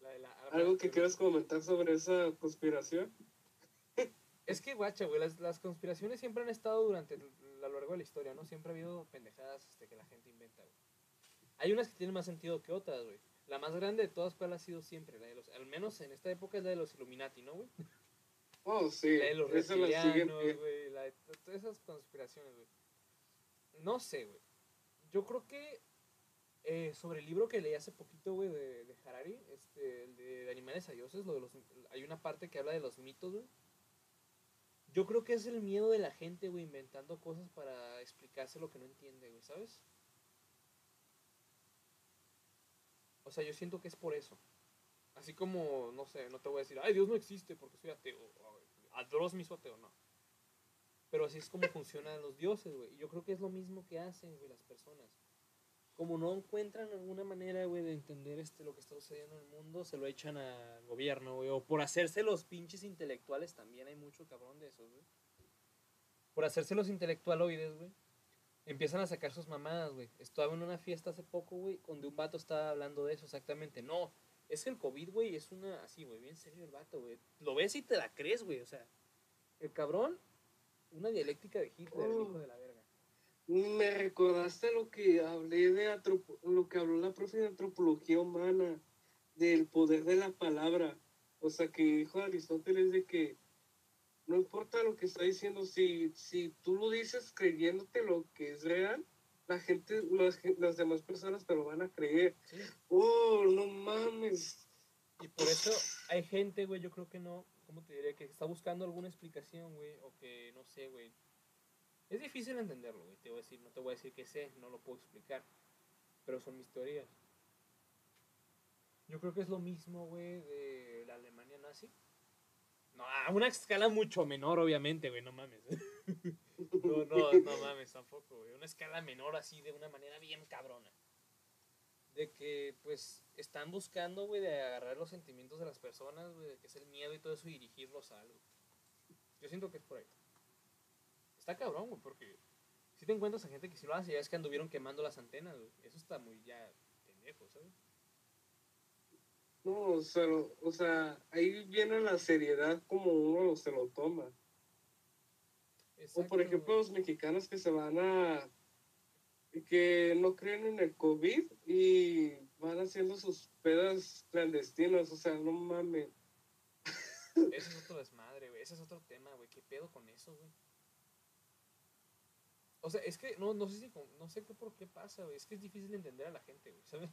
La de la arma ¿Algo que quieras comentar sobre esa conspiración? Es que, guacha, güey, las, las conspiraciones siempre han estado durante a lo largo de la historia, ¿no? Siempre ha habido pendejadas este, que la gente inventa, güey. Hay unas que tienen más sentido que otras, güey. La más grande de todas, ¿cuál ha sido siempre? La de los, al menos en esta época es la de los Illuminati, ¿no, güey? Oh, sí, La de los reptilianos, güey. Todas esas conspiraciones, güey. No sé, güey. Yo creo que eh, sobre el libro que leí hace poquito, güey, de, de Harari, este, el de, de animales a dioses, lo de los, hay una parte que habla de los mitos, güey. Yo creo que es el miedo de la gente, güey, inventando cosas para explicarse lo que no entiende, güey, ¿sabes? O sea, yo siento que es por eso. Así como, no sé, no te voy a decir, ay, Dios no existe porque soy ateo. Adros me hizo ateo, no. Pero así es como funcionan los dioses, güey. Yo creo que es lo mismo que hacen, güey, las personas. Como no encuentran alguna manera, güey, de entender este, lo que está sucediendo en el mundo, se lo echan al gobierno, güey. O por hacerse los pinches intelectuales, también hay mucho cabrón de esos, güey. Por hacerse los intelectualoides, güey. empiezan a sacar sus mamadas, güey. Estaba en una fiesta hace poco, güey, donde un vato estaba hablando de eso exactamente. No, es que el COVID, güey, es una. Así, güey, bien serio el vato, güey. Lo ves y te la crees, güey. O sea, el cabrón, una dialéctica de Hitler, el hijo de la verga. Me recordaste lo que hablé de atropo- lo que habló la profe de antropología humana, del poder de la palabra. O sea, que dijo Aristóteles de que no importa lo que está diciendo, si, si tú lo dices creyéndote lo que es real, la gente, las, gen- las demás personas te lo van a creer. Sí. Oh, no mames. Y por eso hay gente, güey, yo creo que no, ¿cómo te diré? Que está buscando alguna explicación, güey, o que no sé, güey. Es difícil entenderlo, güey, te voy a decir, no te voy a decir que sé, no lo puedo explicar, pero son mis teorías. Yo creo que es lo mismo, güey, de la Alemania nazi. No, a una escala mucho menor, obviamente, güey, no mames. No, no, no mames tampoco, güey. Una escala menor así, de una manera bien cabrona. De que, pues, están buscando, güey, de agarrar los sentimientos de las personas, güey, de que es el miedo y todo eso, y dirigirlos a algo. Yo siento que es por ahí. Está cabrón, güey, porque si te encuentras a gente que sí lo hace, ya es que anduvieron quemando las antenas, güey. Eso está muy ya pendejo, ¿sabes? No, o sea, o sea, ahí viene la seriedad como uno se lo toma. O por ejemplo los mexicanos que se van a que no creen en el COVID y van haciendo sus pedas clandestinas, o sea, no mames. Ese es otro desmadre, güey. Ese es otro tema, güey. ¿Qué pedo con eso, güey? O sea, es que no, no sé si no sé qué por qué pasa, güey. Es que es difícil entender a la gente, güey, ¿sabes?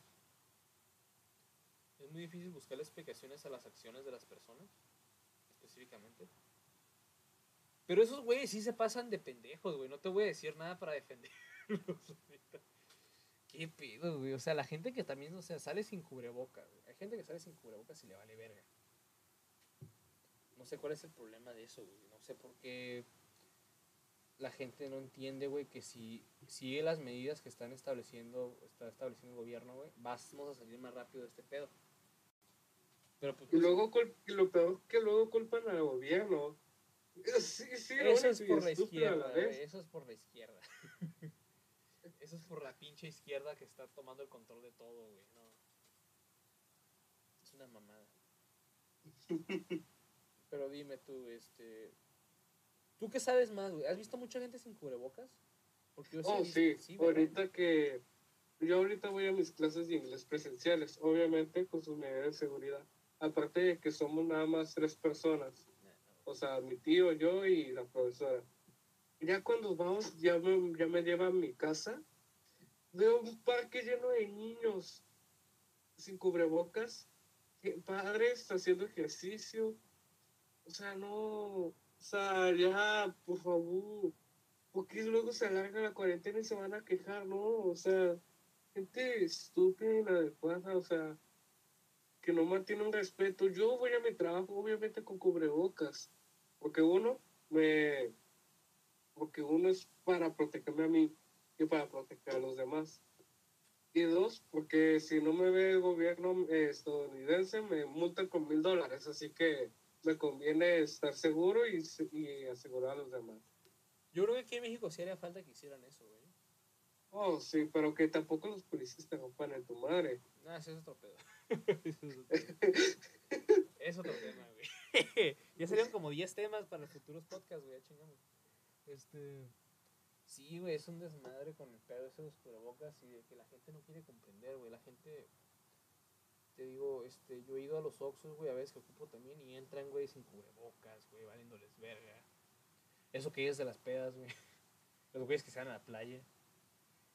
Es muy difícil buscar explicaciones a las acciones de las personas, específicamente. Pero esos güeyes sí se pasan de pendejos, güey. No te voy a decir nada para defenderlos. ¿Qué pedo, güey? O sea, la gente que también, o sea, sale sin cubrebocas, güey. Hay gente que sale sin cubrebocas y le vale verga. No sé cuál es el problema de eso, güey. No sé por qué la gente no entiende, güey, que si sigue las medidas que están estableciendo, está estableciendo el gobierno, güey, vamos a salir más rápido de este pedo. Pero pues Y luego lo peor que luego culpan al gobierno. Sí, sí, Eso es por la izquierda, eso es por la izquierda. eso es por la pinche izquierda que está tomando el control de todo, güey. No. Es una mamada. Pero dime tú, este. ¿Tú qué sabes más, güey? ¿Has visto mucha gente sin cubrebocas? Porque yo Oh, sí, ¿verdad? ahorita que yo ahorita voy a mis clases de inglés presenciales, obviamente con sus medidas de seguridad. Aparte de que somos nada más tres personas. O sea, mi tío, yo y la profesora. Ya cuando vamos, ya me, ya me lleva a mi casa, veo un parque lleno de niños sin cubrebocas, padres haciendo ejercicio. O sea, no, o sea, ya, por favor, porque luego se alarga la cuarentena y se van a quejar, ¿no? O sea, gente estúpida, inadecuada, o sea, que no mantiene un respeto. Yo voy a mi trabajo, obviamente, con cubrebocas, porque uno, me, porque uno es para protegerme a mí y para proteger a los demás. Y dos, porque si no me ve el gobierno eh, estadounidense, me multan con mil dólares, así que me conviene estar seguro y, y asegurar a los demás. Yo creo que aquí en México sí haría falta que hicieran eso, güey. Oh, sí, pero que tampoco los policías te rompan en tu madre. No, ese es otro pedo. Ese es otro pedo. es otro tema, güey. ya serían como 10 temas para los futuros podcasts, güey. Chingamos. Este. Sí, güey, es un desmadre con el pedo ese de los cubrebocas y de que la gente no quiere comprender, güey. La gente. Te digo, este, yo he ido a los Oxxos, güey, a veces que ocupo también y entran, güey, sin cubrebocas, güey, valiéndoles verga. Eso que es de las pedas, güey. Los güeyes que se van a la playa.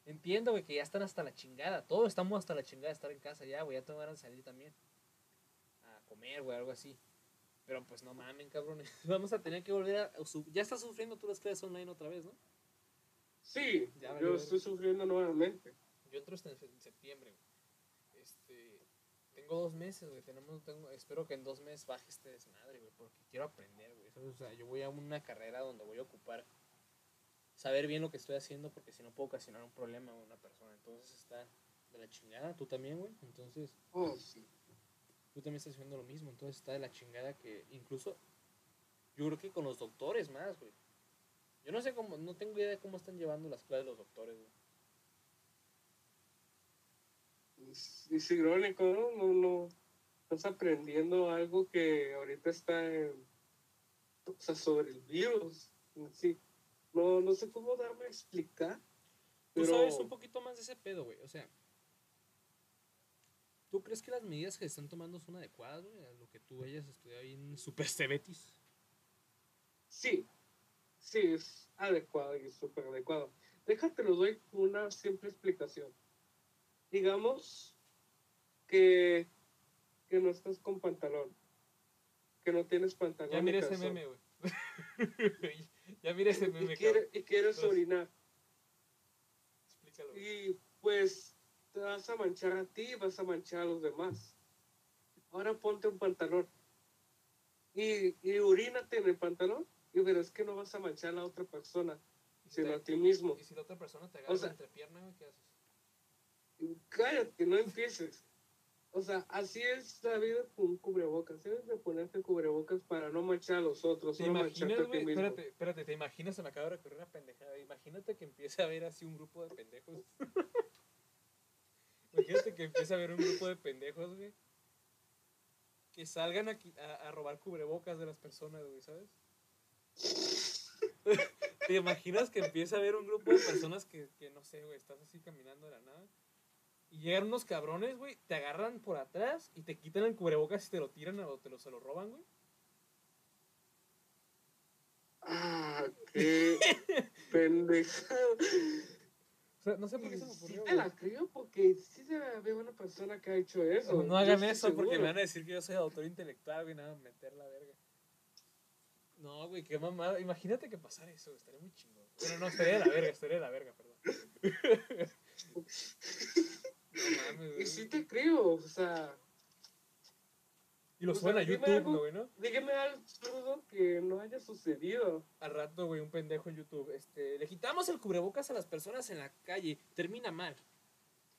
Entiendo, güey, que ya están hasta la chingada. Todos estamos hasta la chingada de estar en casa ya, güey. Ya te van a salir también. A comer, güey, algo así. Pero pues no mamen, cabrones. Vamos a tener que volver a... Ya estás sufriendo tú las clases online otra vez, ¿no? Sí, Ya yo estoy sufriendo nuevamente. Yo entro hasta en septiembre, güey. Este... Tengo dos meses, güey. Tenemos, tengo, espero que en dos meses baje este desmadre, güey. Porque quiero aprender, güey. O sea, yo voy a una carrera donde voy a ocupar saber bien lo que estoy haciendo porque si no puedo ocasionar un problema a una persona. Entonces está de la chingada. Tú también, güey. Entonces... Oh, sí. Tú también estás haciendo lo mismo. Entonces está de la chingada que incluso yo creo que con los doctores más, güey. Yo no sé cómo, no tengo idea de cómo están llevando las clases los doctores, güey. Es, es irónico, ¿no? No, no. Estás aprendiendo algo que ahorita está en, o sea, sobre el virus. Sí. No, no sé cómo darme a explicar. Tú sabes un poquito más de ese pedo, güey. O sea, ¿tú crees que las medidas que se están tomando son adecuadas, güey? A lo que tú hayas estudiado ahí en Super Cebetis. sí, sí, es adecuado y súper adecuado. Déjate, lo doy una simple explicación. Digamos que, que no estás con pantalón, que no tienes pantalón. Ya mira ese meme, güey. ya mira ese meme, y, quiere- y quieres Entonces- orinar. Explícalo. Y pues te vas a manchar a ti y vas a manchar a los demás. Ahora ponte un pantalón. Y, y orínate en el pantalón y verás que no vas a manchar a la otra persona, sino te- a ti mismo. Y si la otra persona te agarra sea- entrepierna, güey, ¿qué haces? Cállate, no empieces. O sea, así es la vida con cubrebocas. Debes de ponerte cubrebocas para no manchar a los otros, ¿Te no imaginas, güey? Espérate, espérate, ¿te imaginas? Se me acaba de ocurrir una pendejada. Imagínate que empiece a haber así un grupo de pendejos. Imagínate que empiece a haber un grupo de pendejos, güey. Que salgan a, a, a robar cubrebocas de las personas, güey, ¿sabes? ¿Te imaginas que empieza a haber un grupo de personas que, que no sé, güey, estás así caminando de la nada? Y llegan unos cabrones, güey, te agarran por atrás y te quitan el cubrebocas y te lo tiran o te lo, se lo roban, güey. Ah, qué pendejada. Sea, no sé por qué se me Sí ocurrió, te güey. la creo porque sí debe haber una persona que ha hecho eso. No hagan eso porque me van a decir que yo soy autor intelectual, güey, nada, meter la verga. No, güey, qué mamada. Imagínate que pasara eso, güey, estaría muy chingón. Bueno, no, estaría de la verga, estaría de la verga, perdón. No mames, Y güey. sí te creo, o sea, Y lo o suben sea, a YouTube, algo. ¿no, güey, no? dígame algo absurdo que no haya sucedido. Al rato, güey, un pendejo en YouTube. Este, le quitamos el cubrebocas a las personas en la calle. Termina mal.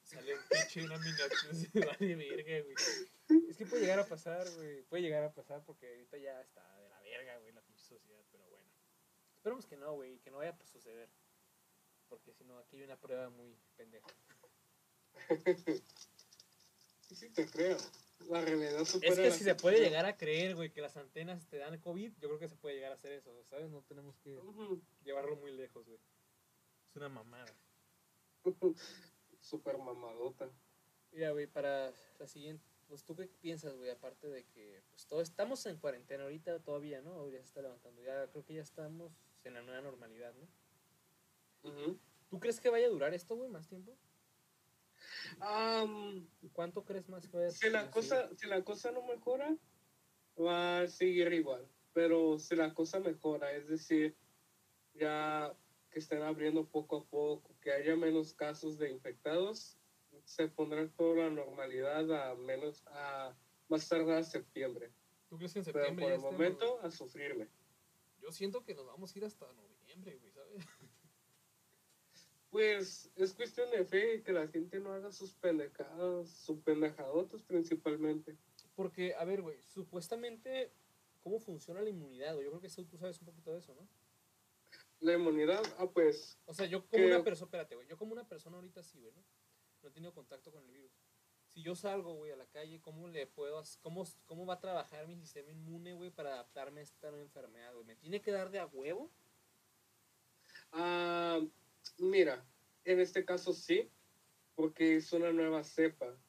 Sale un pinche una miniatura. Se vale verga, güey. Es que puede llegar a pasar, güey. Puede llegar a pasar porque ahorita ya está de la verga, güey, la pinche sociedad. Pero bueno. Esperemos que no, güey. Que no vaya a suceder. Porque si no, aquí hay una prueba muy pendeja. Sí te creo. La realidad supera Es que si se puede llegar a creer, güey, que las antenas te dan COVID, yo creo que se puede llegar a hacer eso, ¿sabes? No tenemos que llevarlo muy lejos, güey. Es una mamada. Super mamadota. Mira, güey, para la siguiente, pues tú qué piensas, güey, aparte de que pues todos estamos en cuarentena ahorita todavía, ¿no? Ya se está levantando, ya creo que ya estamos en la nueva normalidad, ¿no? Ujú. ¿Tú crees que vaya a durar esto, güey, más tiempo? Am, ¿Cuánto crees más que si la cosa, si la cosa no mejora, va a seguir igual. Pero si la cosa mejora, es decir, ya que estén abriendo poco a poco, que haya menos casos de infectados, se pondrá toda la normalidad a menos a más tardar septiembre. ¿Tú crees que en Pero septiembre por ya el momento a sufrirle. Yo siento que nos vamos a ir hasta noviembre, güey. Pues es cuestión de fe y que la gente no haga sus pendejadas, sus pendejadotas principalmente. Porque, a ver, güey, supuestamente, ¿cómo funciona la inmunidad, güey? Yo creo que tú sabes un poquito de eso, ¿no? La inmunidad, ah pues, O sea, yo como Que- una persona, espérate, güey, yo como una persona ahorita sí, güey, ¿no? No he tenido contacto con el virus. Si yo salgo, güey, a la calle, ¿cómo le puedo, cómo, cómo va a trabajar mi sistema inmune, güey, para adaptarme a esta nueva enfermedad, güey? ¿Me tiene que dar de a huevo? ah, mira, en este caso sí, porque es una nueva cepa.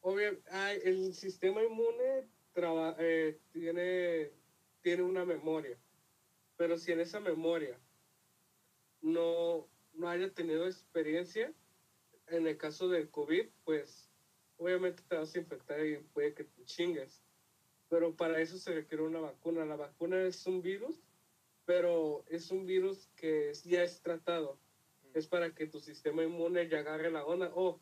Obvio, el sistema inmune traba- eh, tiene, tiene una memoria, pero si en esa memoria no, no haya tenido experiencia, en el caso del COVID, pues obviamente te vas a infectar y puede que te chingues. Pero para eso se requiere una vacuna. La vacuna es un virus, pero es un virus que ya es tratado. Es para que tu sistema inmune ya agarre la onda. Oh,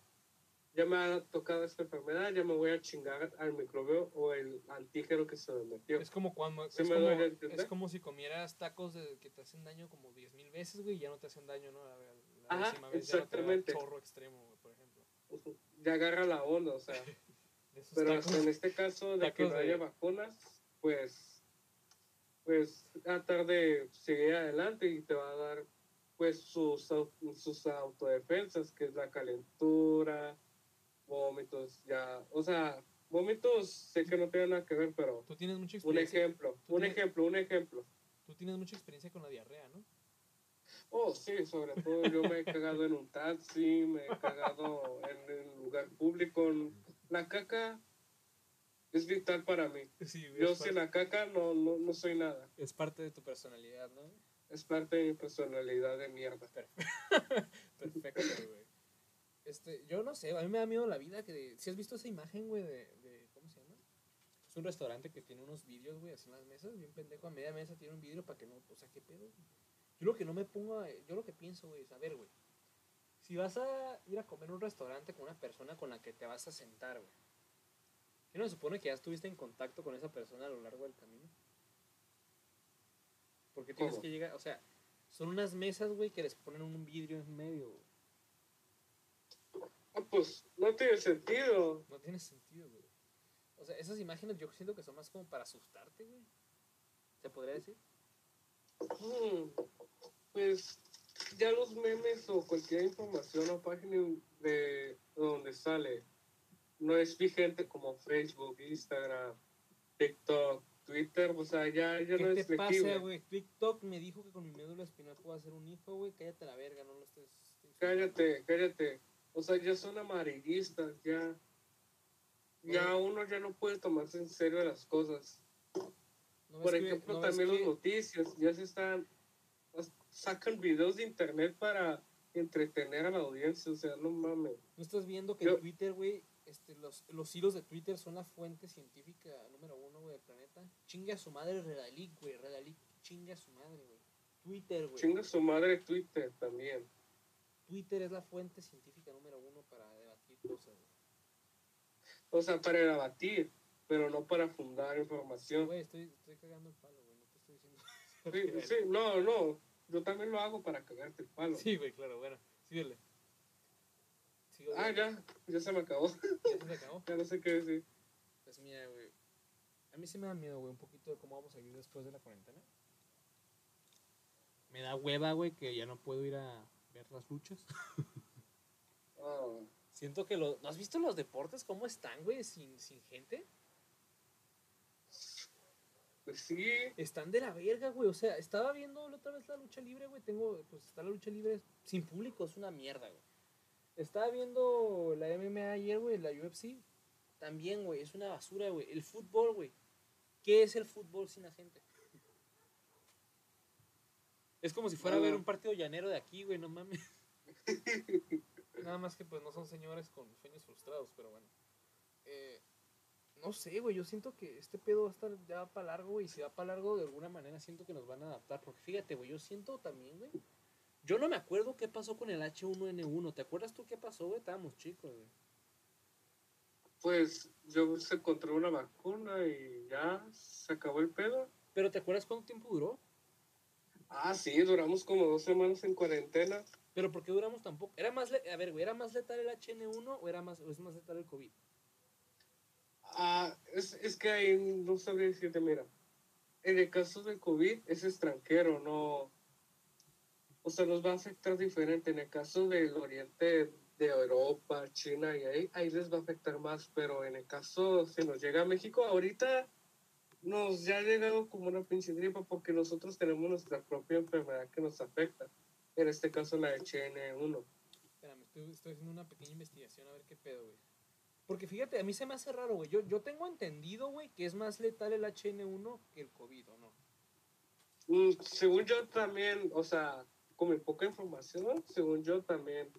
ya me ha tocado esta enfermedad, ya me voy a chingar al microbio o el antígeno que se me metió. Es como cuando, ¿Sí es, me como, es como si comieras tacos de, que te hacen daño como 10.000 veces, güey, y ya no te hacen daño, ¿no? La, la Ajá, décima vez ya no te da exactamente. chorro extremo, güey, por ejemplo. Ya agarra la onda, o sea. Pero tacos. hasta en este caso de que no de- haya vacunas, pues pues tratar de seguir adelante y te va a dar pues sus, sus autodefensas, que es la calentura, vómitos, ya, o sea, vómitos sé que no tienen nada que ver, pero Tú tienes mucha un experiencia. ejemplo, tú un tienes- ejemplo, un ejemplo. Tú tienes mucha experiencia con la diarrea, ¿no? Oh, sí, sobre todo yo me he cagado en un taxi, me he cagado en el lugar público. La caca es vital para mí. Sí. Yo sin la caca no, no, no soy nada. es parte de tu personalidad, ¿no? Es parte de mi personalidad de mierda. Perfecto, güey. Este, yo no sé, a mí me da miedo la vida que... Si has visto esa imagen, güey, de, de... ¿Cómo se llama? Es un restaurante que tiene unos vidrios, güey, así en las mesas, bien pendejo. A media mesa tiene un vidrio para que no... O sea, ¿qué pedo? Yo lo que no me pongo... a- Yo lo que pienso, güey, es, a ver, güey. Si vas a ir a comer a un restaurante con una persona con la que te vas a sentar, güey. ¿Qué no se supone que ya estuviste en contacto con esa persona a lo largo del camino? Porque tienes que llegar... O sea, son unas mesas, güey, que les ponen un vidrio en medio, güey. Ah, pues no tiene sentido. No tiene sentido, güey. O sea, esas imágenes yo siento que son más como para asustarte, güey. ¿Se podría decir? Mm, Pues ya los memes o cualquier información o página de donde sale no es vigente como Facebook, Instagram, TikTok, Twitter, o sea, ya, ya ¿Qué no te es pasa, güey? TikTok me dijo que con mi médula espinal puedo hacer un hijo, güey. Cállate la verga, no lo estés... Cállate, cállate. O sea, ya son amarillistas, ya. Ya uno ya no puede tomarse en serio las cosas. ¿No ves Por que- ejemplo, no también que- las noticias, ya se están, sacan videos de internet para entretener a la audiencia, o sea, no mames. ¿No estás viendo que Yo- en Twitter, güey, este, los, los hilos de Twitter son la fuente científica número uno, güey, del planeta? Chingue a su madre Redalic, güey. Redalic chingue a su madre, güey. Twitter, güey. Chinga su madre Twitter también. Twitter es la fuente científica número uno para debatir cosas, güey. O sea, para debatir, pero no para fundar información. Güey, estoy, estoy cagando el palo, güey. No te estoy diciendo... Sí, sí, no, no, yo también lo hago para cagarte el palo. Sí, güey, claro, bueno. Síguele. Ah, ya, ya se me acabó. ¿Ya se acabó? ya no sé qué decir. Pues mira, güey. A mí sí me da miedo, güey, un poquito de cómo vamos a vivir después de la cuarentena. Me da hueva, güey, que ya no puedo ir a ver las luchas. Ah, Siento que los... ¿No has visto los deportes cómo están, güey, sin, sin gente? pues sí, Están de la verga, güey. O sea, estaba viendo la otra vez la lucha libre, güey. Tengo, pues está la lucha libre sin público, es una mierda, güey. Estaba viendo la MMA ayer, güey, la UFC. También, güey, es una basura, güey. El fútbol, güey. ¿Qué es el fútbol sin la gente? Es como si fuera a ver un partido llanero de aquí, güey, no mames. Nada más que pues no son señores con sueños frustrados, pero bueno. Eh, no sé, güey, yo siento que este pedo va a estar ya para largo, güey. Y si va para largo, de alguna manera siento que nos van a adaptar. Porque fíjate, güey, yo siento también, güey. Yo no me acuerdo qué pasó con el H1N1. ¿Te acuerdas tú qué pasó, güey? Estábamos chicos, güey. pues yo se encontré una vacuna y ya se acabó el pedo. Pero ¿te acuerdas cuánto tiempo duró? Ah, sí, duramos como dos semanas en cuarentena. Pero ¿por qué duramos tan poco? Era más, a ver, güey, ¿era más letal el HN1 o era más, o es más letal el COVID? Ah, es, es que ahí no sabría decirte, mira, en el caso del COVID es extranjero, no, o sea, nos va a afectar diferente. En el caso del oriente de Europa, China y ahí, ahí les va a afectar más, pero en el caso, si nos llega a México, ahorita nos ya ha llegado como una pinche gripa porque nosotros tenemos nuestra propia enfermedad que nos afecta. En este caso la HN1. Espérame, estoy, estoy haciendo una pequeña investigación a ver qué pedo, güey. Porque fíjate, a mí se me hace raro, güey. Yo, yo tengo entendido, güey, que es más letal el HN1 que el COVID, ¿o no? Mm, según yo también, o sea, con mi poca información, según yo también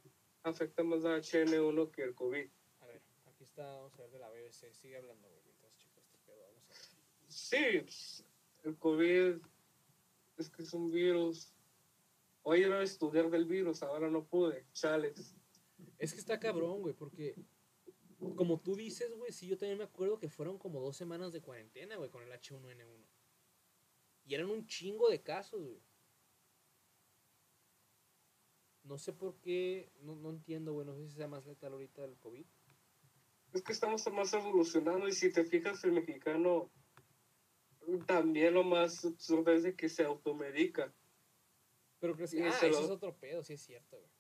afecta más a HN1 que el COVID. A ver, aquí está, vamos a ver de la BBC. Sigue hablando, güey, mientras chico este pedo. Vamos a ver. Sí, el COVID es que es un virus. Hoy era estudiar del virus, ahora no pude. Chales. Es que está cabrón, güey, porque como tú dices, güey, sí, yo también me acuerdo que fueron como dos semanas de cuarentena, güey, con el H1N1. Y eran un chingo de casos, güey. No sé por qué, no, no entiendo, güey, no sé si sea más letal ahorita el COVID. Es que estamos más evolucionados y si te fijas, el mexicano también lo más absurdo es de que se automedica. Pero crees que. Ah, eso lo- es otro pedo, sí es cierto, güey.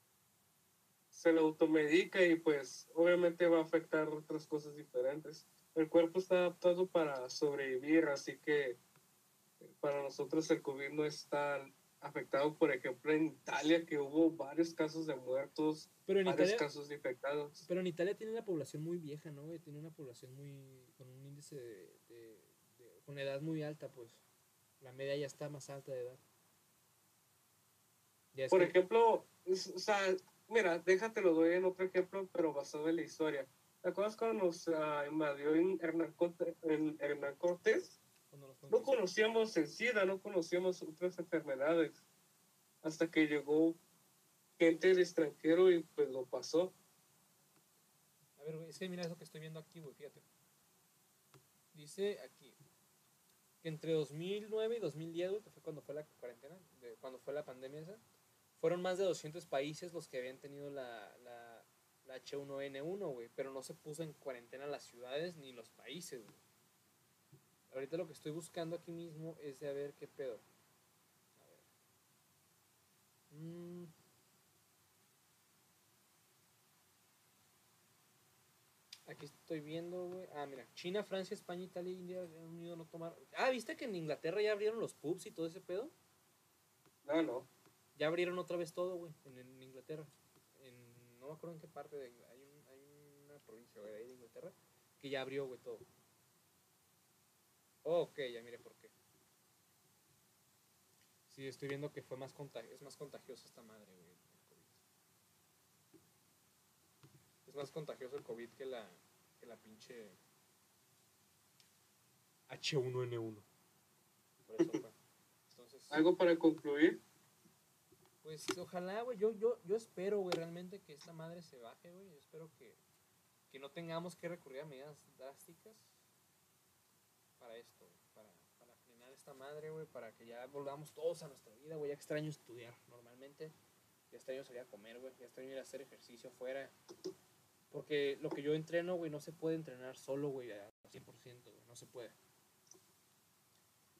Se lo automedica y pues obviamente va a afectar otras cosas diferentes. El cuerpo está adaptado para sobrevivir, así que eh, para nosotros el COVID no es tan afectado, por ejemplo, en Italia, que hubo varios casos de muertos, Pero en varios Italia. casos de infectados. Pero en Italia tiene una población muy vieja, ¿no? Tiene una población muy. con un índice de. de- de- con edad muy alta, pues. La media ya está más alta de edad. Ya Por que- ejemplo, o sea, mira, déjate lo doy en otro ejemplo, pero basado en la historia. ¿Te acuerdas cuando nos ah, invadió Hernán Cortés? No conocíamos el SIDA, no conocíamos otras enfermedades. Hasta que llegó gente del extranjero y pues lo pasó. A ver, güey, es que mira eso que estoy viendo aquí, güey, fíjate. Dice aquí que entre 2009 y 2010, güey, que fue cuando fue la cuarentena, de- cuando fue la pandemia esa, fueron más de 200 países los que habían tenido la, la, la H1N1, güey, pero no se puso en cuarentena las ciudades ni los países, güey. Ahorita lo que estoy buscando aquí mismo es de a ver qué pedo. A ver. Mm. Aquí estoy viendo, güey. Ah, mira. China, Francia, España, Italia, India, Reino Unido no tomaron. Ah, ¿viste que en Inglaterra ya abrieron los pubs y todo ese pedo? No, no. Ya abrieron otra vez todo, güey, en, en Inglaterra. En, no me acuerdo en qué parte de Ingl- hay, un- hay una provincia, güey, de Inglaterra que ya abrió, güey, todo. Oh, ok, ya mire por qué. Sí, estoy viendo que fue más contag- es más contagiosa esta madre, güey, el COVID. Es más contagioso el COVID que la, que la pinche H1N1. Por eso fue. Entonces, Algo para concluir. pues ojalá, güey. Yo, yo, yo espero, güey, realmente que esta madre se baje, güey. Yo espero que, que no tengamos que recurrir a medidas drásticas para esto. Para, para esta madre, güey. Para que ya volvamos todos a nuestra vida, güey. Ya extraño estudiar normalmente. Ya extraño salir a comer, güey. Ya extraño ir a hacer ejercicio afuera. Porque lo que yo entreno, güey, no se puede entrenar solo, güey, al 100%, güey. No se puede.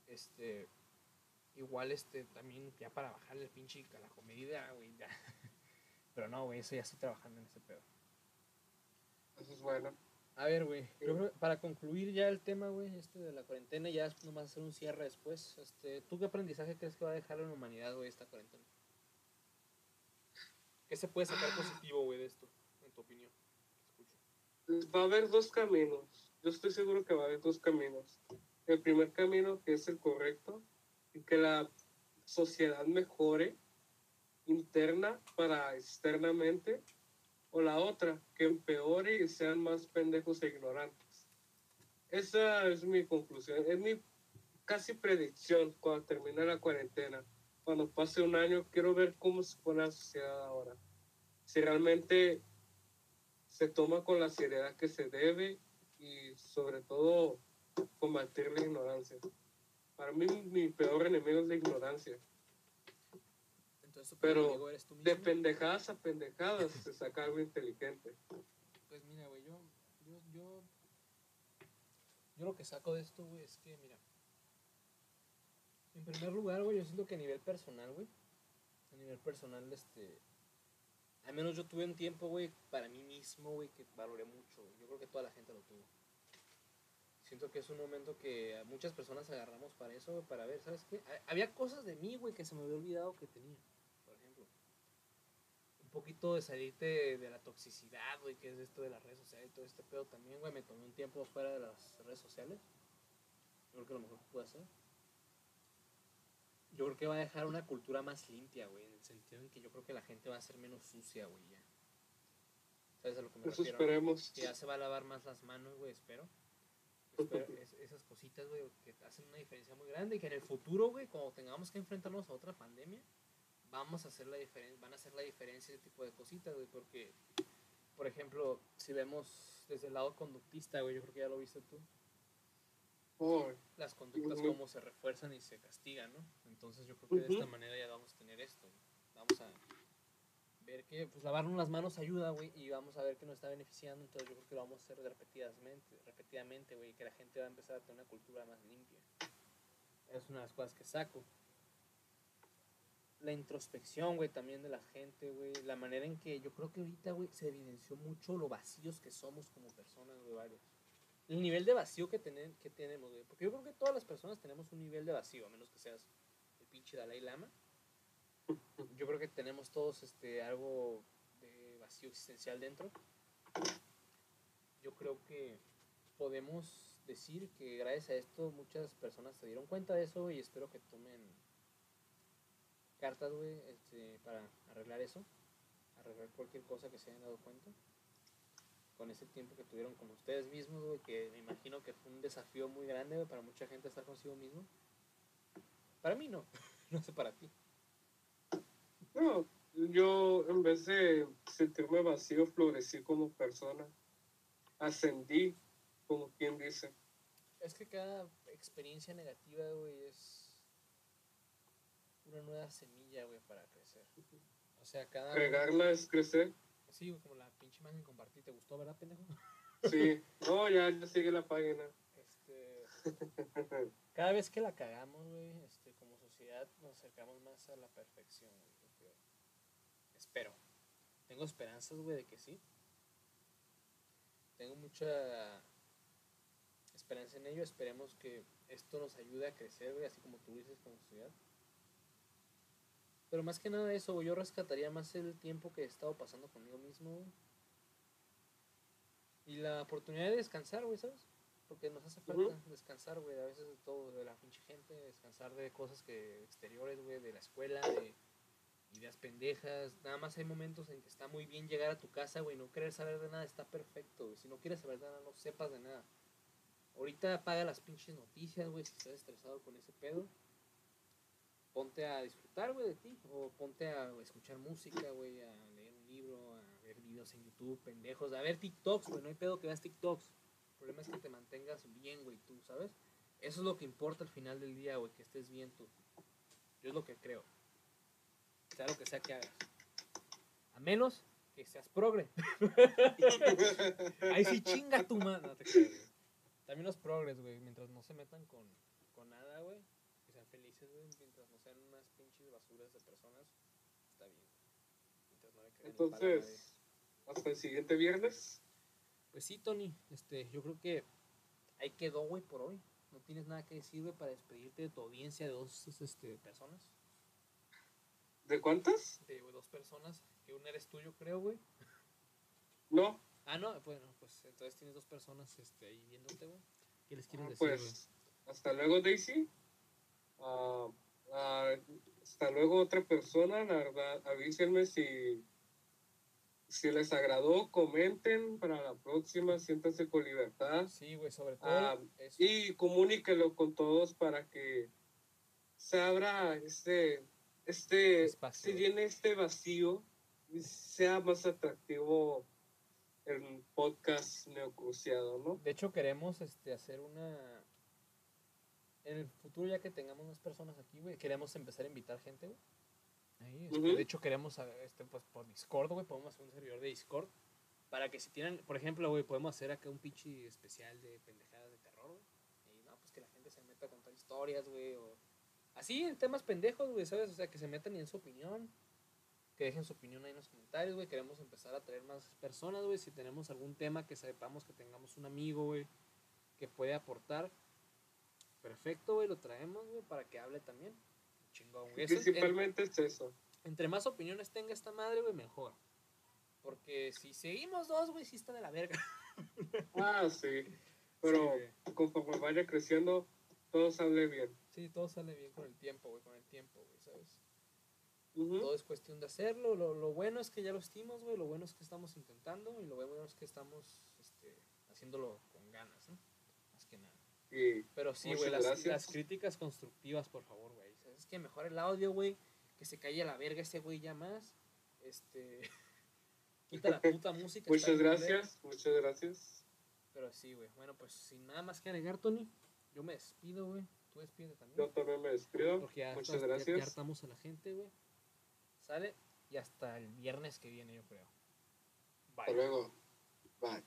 Este igual este también ya para bajarle el pinche a la comida, güey, ya. Pero no, güey, eso ya estoy trabajando en ese pedo. Eso es bueno. A ver, güey, para concluir ya el tema, güey, este de la cuarentena, ya nomás hacer un cierre después. Este, ¿tú qué aprendizaje crees que va a dejar en la humanidad, güey, esta cuarentena? ¿Qué se puede sacar positivo, güey, de esto, en tu opinión? Va a haber dos caminos. Yo estoy seguro que va a haber dos caminos. El primer camino, que es el correcto, y que la sociedad mejore interna para externamente, o la otra, que empeore y sean más pendejos e ignorantes. Esa es mi conclusión, es mi casi predicción cuando termine la cuarentena. Cuando pase un año, quiero ver cómo se pone la sociedad ahora. Si realmente se toma con la seriedad que se debe y sobre todo combatir la ignorancia. Para mí mi peor enemigo es la ignorancia. Entonces, ¿tu Pero enemigo eres tú mismo? De pendejadas a pendejadas se saca algo inteligente. Pues mira, güey, yo, yo, yo, yo lo que saco de esto, güey, es que, mira, en primer lugar, güey, yo siento que a nivel personal, güey, a nivel personal, este, al menos yo tuve un tiempo, güey, para mí mismo, güey, que valoré mucho, yo creo que toda la gente lo tuvo. Siento que es un momento que a muchas personas agarramos para eso, güey, para ver, ¿sabes qué? Ha- Había cosas de mí, güey, que se me había olvidado que tenía, poquito de salirte de la toxicidad, güey, que es esto de las redes sociales y todo este pedo también, güey. Me tomé un tiempo fuera de las redes sociales. Yo creo que lo mejor que pude hacer. Yo creo que va a dejar una cultura más limpia, güey, en el sentido en que yo creo que la gente va a ser menos sucia, güey, ya. ¿Sabes a lo que me Eso refiero? esperemos. Que ya se va a lavar más las manos, güey, espero. Espero es- esas cositas, güey, que hacen una diferencia muy grande y que en el futuro, güey, cuando tengamos que enfrentarnos a otra pandemia, vamos a hacer la diferencia, van a hacer la diferencia ese tipo de cositas, güey, porque, por ejemplo, si vemos desde el lado conductista, güey, yo creo que ya lo viste tú, Oh, las conductas Ujú. como se refuerzan y se castigan, ¿no? Entonces yo creo que de esta manera ya vamos a tener esto, güey. Vamos a ver que, pues, lavarnos las manos ayuda, güey, y vamos a ver que nos está beneficiando, entonces yo creo que lo vamos a hacer repetidamente, repetidamente, güey, y que la gente va a empezar a tener una cultura más limpia. Es una de las cosas que saco. La introspección, güey, también de la gente, güey. La manera en que yo creo que ahorita, güey, se evidenció mucho lo vacíos que somos como personas, güey, varios. El nivel de vacío que, tenen, que tenemos, güey. Porque yo creo que todas las personas tenemos un nivel de vacío, a menos que seas el pinche Dalai Lama. Yo creo que tenemos todos este, algo de vacío existencial dentro. Yo creo que podemos decir que gracias a esto muchas personas se dieron cuenta de eso y espero que tomen cartas, güey, este, para arreglar eso, arreglar cualquier cosa que se hayan dado cuenta. Con ese tiempo que tuvieron con ustedes mismos, güey, que me imagino que fue un desafío muy grande, güey, para mucha gente estar consigo mismo. Para mí no, no sé para ti. No, yo en vez de sentirme vacío, florecí como persona. Ascendí, como quien dice. Es que cada experiencia negativa, güey, es una nueva semilla, güey, para crecer. O sea, cada... Regarla es crecer. Sí, güey, como la pinche imagen que compartí. ¿Te gustó, verdad, pendejo? Sí. No, ya, ya sigue la página. Este... Cada vez que la cagamos, güey, este, como sociedad nos acercamos más a la perfección, güey. Espero. Tengo esperanzas, güey, de que sí. Tengo mucha esperanza en ello. Esperemos que esto nos ayude a crecer, güey, así como tú dices, como sociedad. Pero más que nada eso, yo rescataría más el tiempo que he estado pasando conmigo mismo, güey. Y la oportunidad de descansar, güey, ¿sabes? Porque nos hace falta descansar, güey, a veces de todo, de la pinche gente, descansar de cosas que exteriores, güey, de la escuela, de ideas pendejas. Nada más hay momentos en que está muy bien llegar a tu casa, güey, no querer saber de nada está perfecto, güey. Si no quieres saber de nada, no sepas de nada. Ahorita apaga las pinches noticias, güey, si estás estresado con ese pedo. Ponte a disfrutar, güey, de ti. O ponte a escuchar música, güey, a leer un libro, a ver videos en YouTube, pendejos. A ver TikToks, güey, no hay pedo que veas TikToks. El problema es que te mantengas bien, güey, tú, ¿sabes? Eso es lo que importa al final del día, güey, que estés bien tú. Yo es lo que creo. Sea lo que sea que hagas. A menos que seas progre. Ahí sí chinga tu mano. También los progres, güey, mientras no se metan con, con nada, güey. Felices, güey. Mientras no sean unas pinches basuras de personas, está bien. Mientras no. Entonces, hasta el siguiente viernes. Pues sí, Tony, este, yo creo que ahí quedó, güey, por hoy. No tienes nada que decir, güey, para despedirte de tu audiencia de dos este, personas. ¿De cuántas? De dos personas, que una eres tú, yo creo, güey. No, Ah, no, bueno, pues entonces tienes dos personas este, ahí viéndote, güey. ¿Qué les quieres Ah, decir, güey? pues hasta luego Daisy. Ah, ah, hasta luego otra persona, la verdad, avísenme si, si les agradó, comenten para la próxima, siéntanse con libertad Sí, güey, sobre todo Ah, eso. y comuníquelo con todos para que se abra este, este, Espacio. si viene este vacío, y sea más atractivo el podcast neocruciado, ¿no? De hecho, queremos este, hacer una... En el futuro, ya que tengamos más personas aquí, güey, queremos empezar a invitar gente, güey. Ahí, este. De hecho, queremos, a- este, pues, por Discord, güey, podemos hacer un servidor de Discord. Para que si tienen, por ejemplo, güey, podemos hacer acá un pinche especial de pendejadas de terror, güey. Y no, pues que la gente se meta a contar historias, güey, o... Así, en temas pendejos, güey, ¿sabes? O sea, que se metan y en su opinión. Que dejen su opinión ahí en los comentarios, güey. Queremos empezar a traer más personas, güey. Si tenemos algún tema que sepamos que tengamos un amigo, güey, que puede aportar. Perfecto, güey, lo traemos, güey, para que hable también. Chingón, güey. Principalmente es eso. entre más opiniones tenga esta madre, güey, mejor. Porque si seguimos dos, güey, sí está de la verga. Ah, sí. Pero Sí, conforme vaya creciendo, todo sale bien. Sí, todo sale bien con el tiempo, güey, con el tiempo, güey, ¿sabes? Todo es cuestión de hacerlo. Lo, lo bueno es que ya lo estimos, güey. Lo bueno es que estamos intentando. Y lo bueno es que estamos este, haciéndolo con ganas, ¿no? Más que Pero sí, güey, las, gracias. las críticas constructivas, por favor, güey. Es que mejor el audio, güey. Que se calle a la verga ese güey ya más. Este. Quita la puta música. muchas gracias, muchas gracias. Pero sí, güey. Bueno, pues sin nada más que agregar, Tony. Yo me despido, güey. Tú despídete también. Yo también me despido. Porque ya, Muchas estás- ya- ya gracias. hartamos a la gente, güey. Sale y hasta el viernes que viene, yo creo. Hasta Bye. luego. Bye.